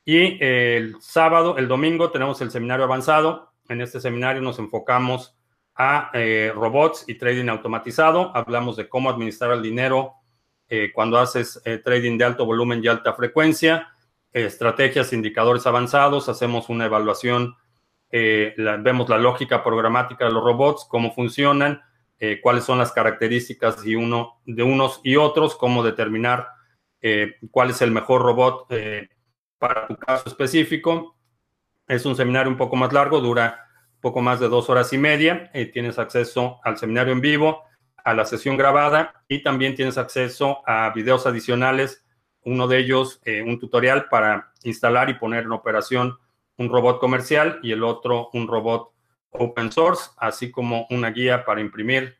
Y el sábado, el domingo, tenemos el seminario avanzado. En este seminario nos enfocamos a eh, robots y trading automatizado. Hablamos de cómo administrar el dinero eh, cuando haces eh, trading de alto volumen y alta frecuencia, estrategias, indicadores avanzados, hacemos una evaluación, vemos la lógica programática de los robots, cómo funcionan, cuáles son las características de, uno, de unos y otros, cómo determinar cuál es el mejor robot para tu caso específico. Es un seminario un poco más largo, dura poco más de dos horas y media. tienes acceso al seminario en vivo, a la sesión grabada y también tienes acceso a videos adicionales. Uno de ellos, un tutorial para instalar y poner en operación un robot comercial y el otro un robot open source, así como una guía para imprimir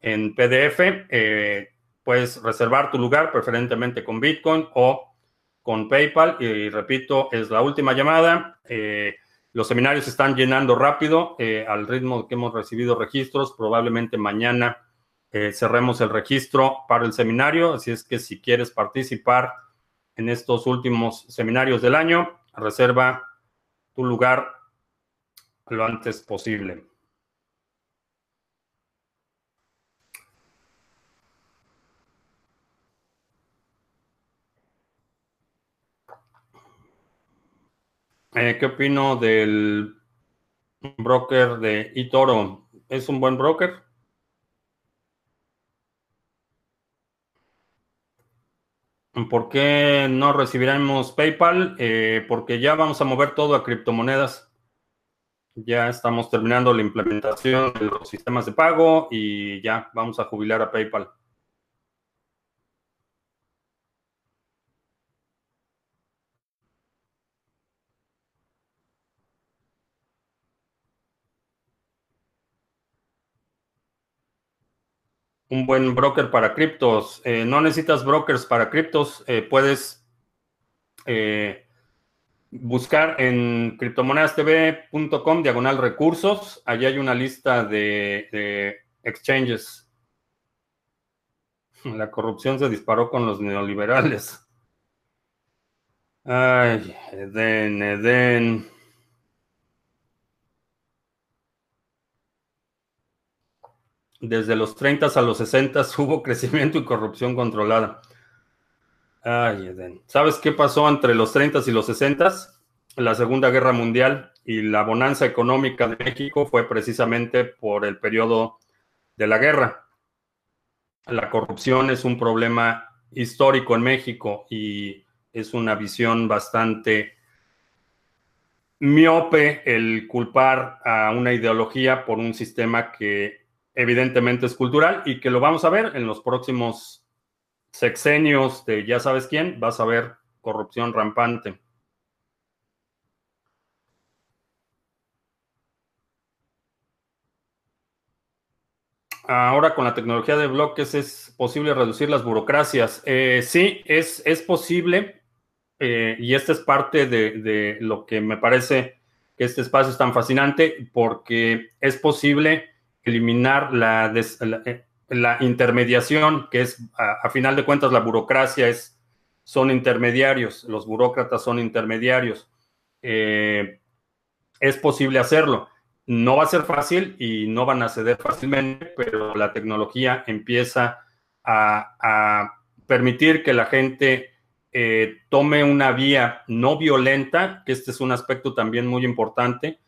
en PDF. Eh, puedes reservar tu lugar preferentemente con Bitcoin o con PayPal. Y repito, es la última llamada. Eh, los seminarios se están llenando rápido eh, al ritmo que hemos recibido registros. Probablemente mañana cerremos el registro para el seminario. Así es que si quieres participar en estos últimos seminarios del año, reserva tu lugar lo antes posible. Eh, ¿Qué opino del broker de eToro? ¿Es un buen broker? ¿Por qué no recibiremos PayPal? Eh, porque ya vamos a mover todo a criptomonedas. Ya estamos terminando la implementación de los sistemas de pago y ya vamos a jubilar a PayPal. Un buen broker para criptos. Eh, no necesitas brokers para criptos. Eh, puedes eh, buscar en criptomonedastv.com diagonal recursos. Allí hay una lista de, exchanges. La corrupción se disparó con los neoliberales. Ay, Eden, Eden. Desde los 30 a los 60 hubo crecimiento y corrupción controlada. ¿Sabes qué pasó entre los 30 y los 60? La Segunda Guerra Mundial y la bonanza económica de México fue precisamente por el periodo de la guerra. La corrupción es un problema histórico en México y es una visión bastante miope el culpar a una ideología por un sistema que evidentemente es cultural y que lo vamos a ver en los próximos sexenios de ya sabes quién, vas a ver corrupción rampante. Ahora con la tecnología de bloques es posible reducir las burocracias. Eh, sí, es, es posible eh, y esta es parte de, lo que me parece que este espacio es tan fascinante porque es posible eliminar la, eh, la intermediación, que es, a, final de cuentas, la burocracia es, son intermediarios, los burócratas son intermediarios. Eh, es posible hacerlo. No va a ser fácil y no van a ceder fácilmente, pero la tecnología empieza a, permitir que la gente eh, tome una vía no violenta, que este es un aspecto también muy importante,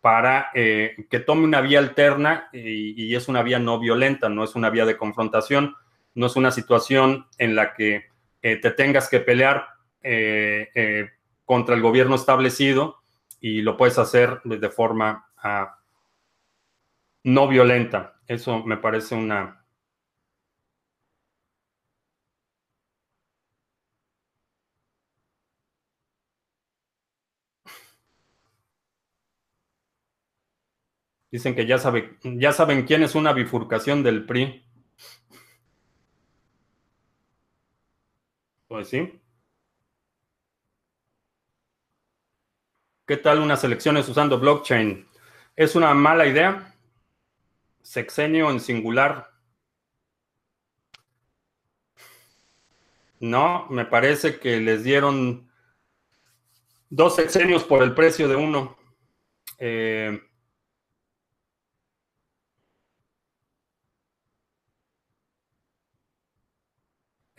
para eh, que tome una vía alterna y, es una vía no violenta, no es una vía de confrontación, no es una situación en la que eh, te tengas que pelear eh, contra el gobierno establecido y lo puedes hacer de forma ah, no violenta. Eso me parece una, Dicen que ya, sabe, ya saben quién es una bifurcación del PRI. Pues. ¿Qué tal unas elecciones usando blockchain? ¿Es una mala idea? Sexenio en singular. No, me parece que les dieron dos sexenios por el precio de uno. Eh,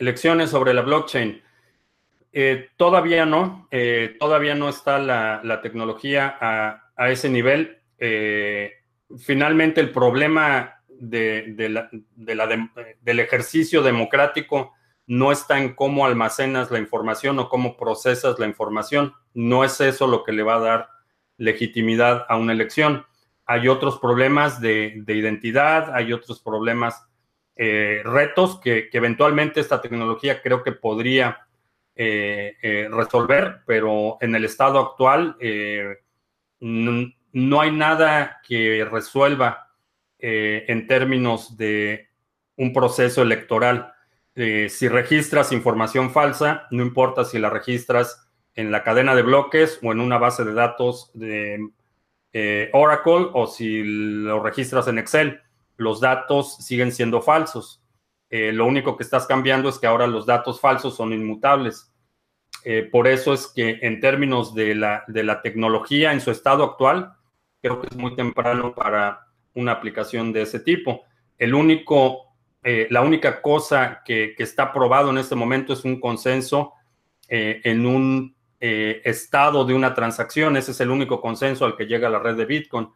Elecciones sobre la blockchain. Eh, todavía no, eh, todavía no está la, tecnología a, ese nivel. Eh, finalmente, el problema de, del ejercicio democrático no está en cómo almacenas la información o cómo procesas la información. No es eso lo que le va a dar legitimidad a una elección. Hay otros problemas de, identidad, hay otros problemas, eh, retos que, eventualmente esta tecnología creo que podría eh, eh, resolver, pero en el estado actual no hay nada que resuelva en términos de un proceso electoral. si registras información falsa, no importa si la registras en la cadena de bloques o en una base de datos de Oracle o si lo registras en Excel, los datos siguen siendo falsos. Eh, lo único que estás cambiando es que ahora los datos falsos son inmutables. Eh, por eso es que en términos de la, de la, tecnología en su estado actual, creo que es muy temprano para una aplicación de ese tipo. El único, la única cosa que, que, está probado en este momento es un consenso en un eh, estado de una transacción. Ese es el único consenso al que llega la red de Bitcoin.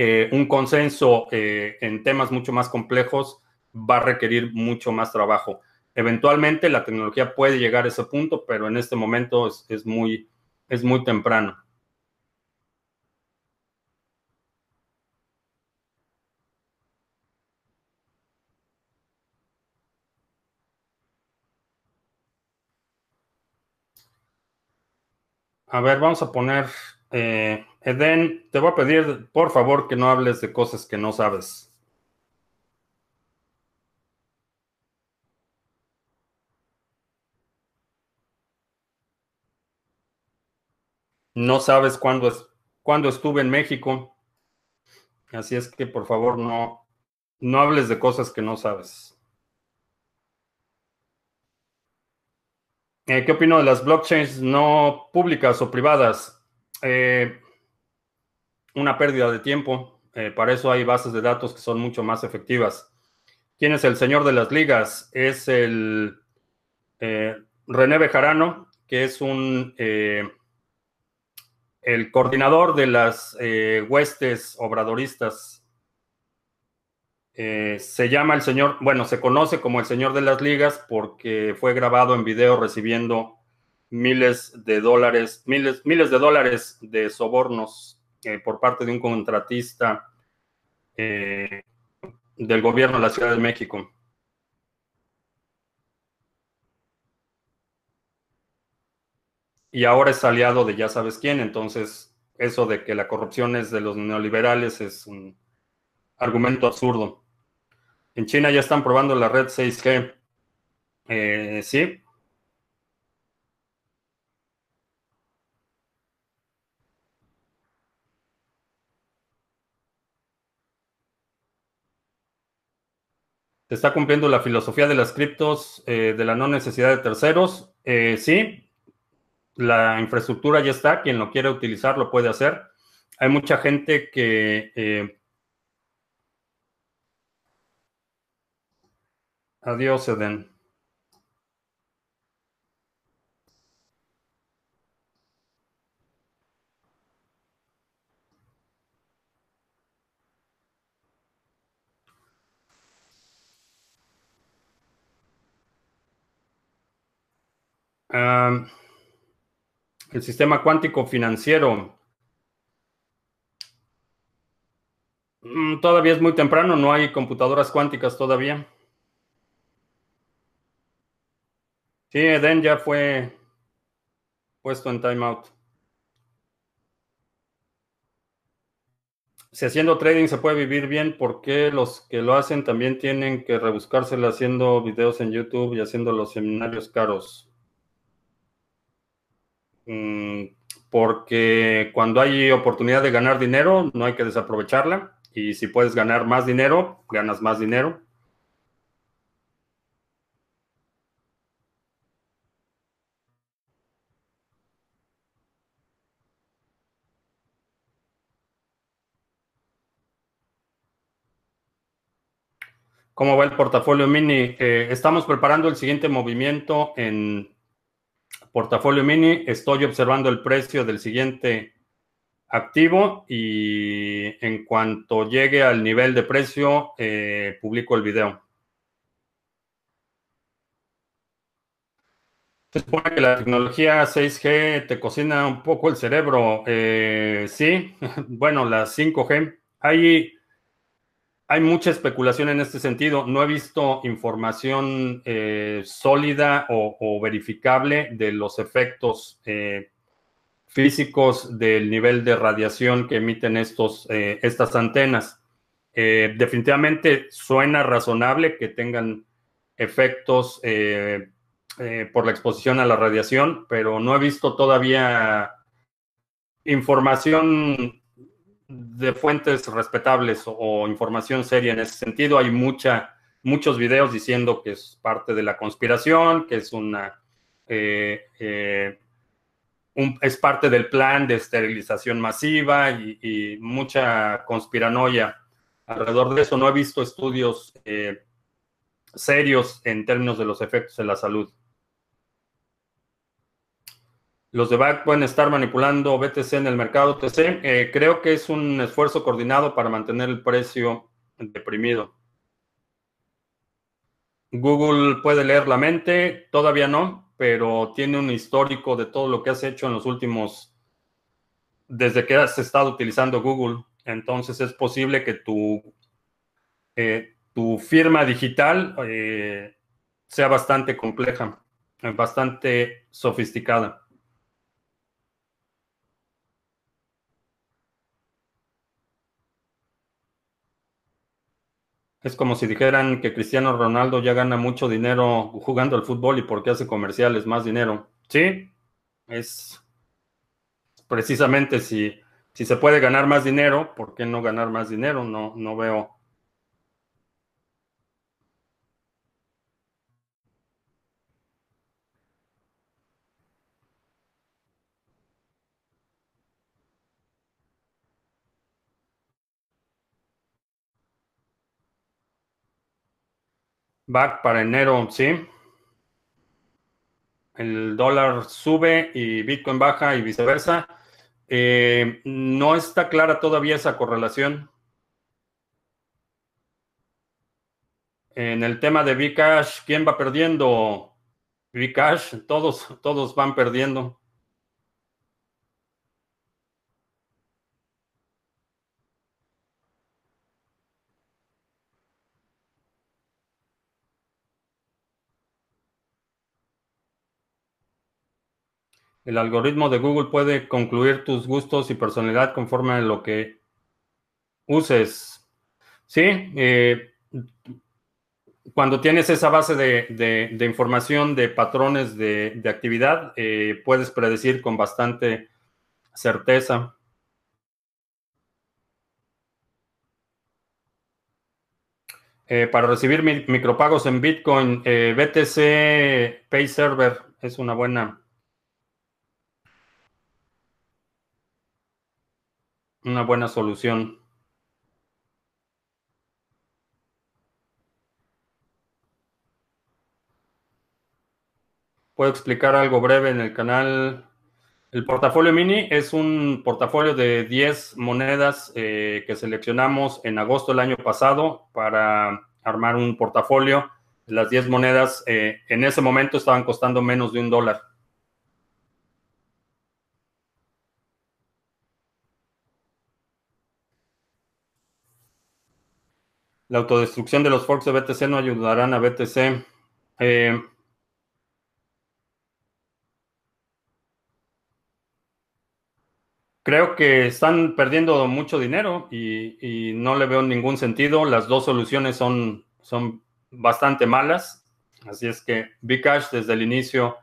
Eh, un consenso eh, en temas mucho más complejos va a requerir mucho más trabajo. Eventualmente la tecnología puede llegar a ese punto, pero en este momento es, muy, es muy temprano. A ver, vamos a poner, eh, Eden, te voy a pedir, por favor, que no hables de cosas que no sabes. No sabes cuándo, es, cuándo estuve en México. Así es que, por favor, no, no hables de cosas que no sabes. Eh, ¿Qué opino de las blockchains no públicas o privadas? Eh, una pérdida de tiempo. Eh, para eso hay bases de datos que son mucho más efectivas. ¿Quién es el señor de las ligas? Es el René Bejarano, que es un el coordinador de las huestes obradoristas eh, se llama el señor, bueno, se conoce como el señor de las ligas porque fue grabado en video recibiendo miles de dólares, miles, miles de dólares de sobornos eh, por parte de un contratista eh, del gobierno de la Ciudad de México. Y ahora es aliado de ya sabes quién, entonces eso de que la corrupción es de los neoliberales es un argumento absurdo. En China ya están probando la red 6G. Eh, sí. Se está cumpliendo la filosofía de las criptos eh, de la no necesidad de terceros. Eh, sí, la infraestructura ya está. Quien lo quiere utilizar lo puede hacer. Hay mucha gente que Adiós, Eden. El sistema cuántico financiero. Mm, todavía es muy temprano, no hay computadoras cuánticas todavía. Sí, Eden ya fue puesto en timeout. Si haciendo trading se puede vivir bien, ¿por qué los que lo hacen también tienen que rebuscárselo haciendo videos en YouTube y haciendo los seminarios caros? Mm, porque cuando hay oportunidad de ganar dinero, no hay que desaprovecharla. Y si puedes ganar más dinero, ganas más dinero. ¿Cómo va el portafolio mini? Eh, estamos preparando el siguiente movimiento en portafolio mini. Estoy observando el precio del siguiente activo y en cuanto llegue al nivel de precio, eh, publico el video. Se supone que la tecnología 6G te cocina un poco el cerebro. Eh, sí, bueno, la 5G. Hay, hay mucha especulación en este sentido. No he visto información eh, sólida o, verificable de los efectos eh, físicos del nivel de radiación que emiten estos, estas antenas. definitivamente suena razonable que tengan efectos eh, por la exposición a la radiación, pero no he visto todavía información de fuentes respetables o, información seria en ese sentido. Hay mucha, muchos videos diciendo que es parte de la conspiración, que es una eh, eh, es parte del plan de esterilización masiva y, mucha conspiranoia alrededor de eso. No he visto estudios serios en términos de los efectos en la salud. Los de BAC pueden estar manipulando BTC en el mercado TC. Eh, creo que es un esfuerzo coordinado para mantener el precio deprimido. Google puede leer la mente, todavía no, pero tiene un histórico de todo lo que has hecho en los últimos, desde que has estado utilizando Google. Entonces es posible que tu, eh, tu firma digital eh, sea bastante compleja, bastante sofisticada. Es como si dijeran que Cristiano Ronaldo ya gana mucho dinero jugando al fútbol y porque hace comerciales más dinero. Sí, es precisamente si, si se puede ganar más dinero, ¿por qué no ganar más dinero? No, no veo. Back para enero, sí. El dólar sube y Bitcoin baja y viceversa. Eh, no está clara todavía esa correlación. En el tema de Bcash, ¿quién va perdiendo? Bcash, todos, todos van perdiendo. El algoritmo de Google puede concluir tus gustos y personalidad conforme a lo que uses. Sí, eh, cuando tienes esa base de, información de patrones de, actividad, eh, puedes predecir con bastante certeza. Eh, para recibir micropagos en Bitcoin, BTC Pay Server es una buena una buena solución. Puedo explicar algo breve en el canal. El portafolio mini es un portafolio de 10 monedas eh, que seleccionamos en agosto del año pasado para armar un portafolio. Las 10 monedas eh, en ese momento estaban costando menos de un dólar. La autodestrucción de los forks de BTC no ayudarán a BTC. Eh, creo que están perdiendo mucho dinero y, no le veo ningún sentido. Las dos soluciones son, son bastante malas. Así es que Bcash desde el inicio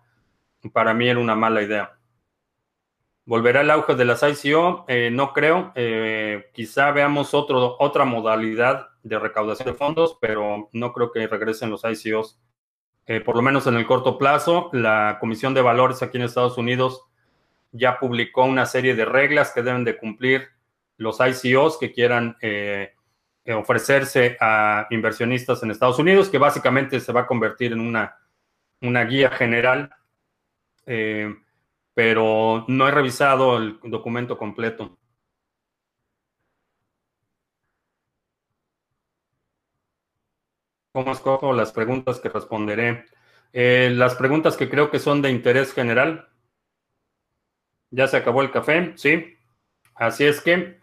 para mí era una mala idea. ¿Volverá el auge de las ICO? Eh, no creo. Eh, quizá veamos otro, otra modalidad de recaudación de fondos, pero no creo que regresen los ICOs. Eh, por lo menos en el corto plazo, la Comisión de Valores aquí en Estados Unidos ya publicó una serie de reglas que deben de cumplir los ICOs que quieran ofrecerse a inversionistas en Estados Unidos, que básicamente se va a convertir en una, una guía general pero no he revisado el documento completo. ¿Cómo escojo las preguntas que responderé? Eh, las preguntas que creo que son de interés general. Ya se acabó el café, sí. Así es que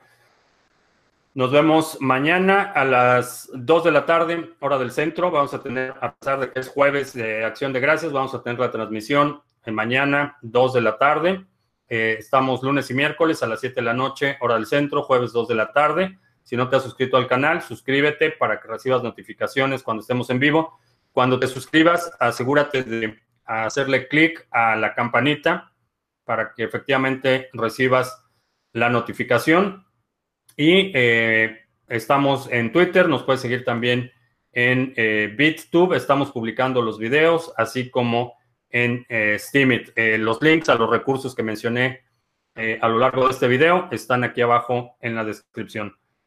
nos vemos mañana a las 2 de la tarde, hora del centro. Vamos a tener, a pesar de que es jueves de Acción de Gracias, vamos a tener la transmisión mañana, 2 de la tarde. Eh, estamos lunes y miércoles a las 7 de la noche, hora del centro, jueves 2 de la tarde. Si no te has suscrito al canal, suscríbete para que recibas notificaciones cuando estemos en vivo. Cuando te suscribas, asegúrate de hacerle clic a la campanita para que efectivamente recibas la notificación. Y eh, estamos en Twitter, nos puedes seguir también en eh, BitTube, estamos publicando los videos, así como en eh, Steamit. Eh, los links a los recursos que mencioné a lo largo de este video están aquí abajo en la descripción.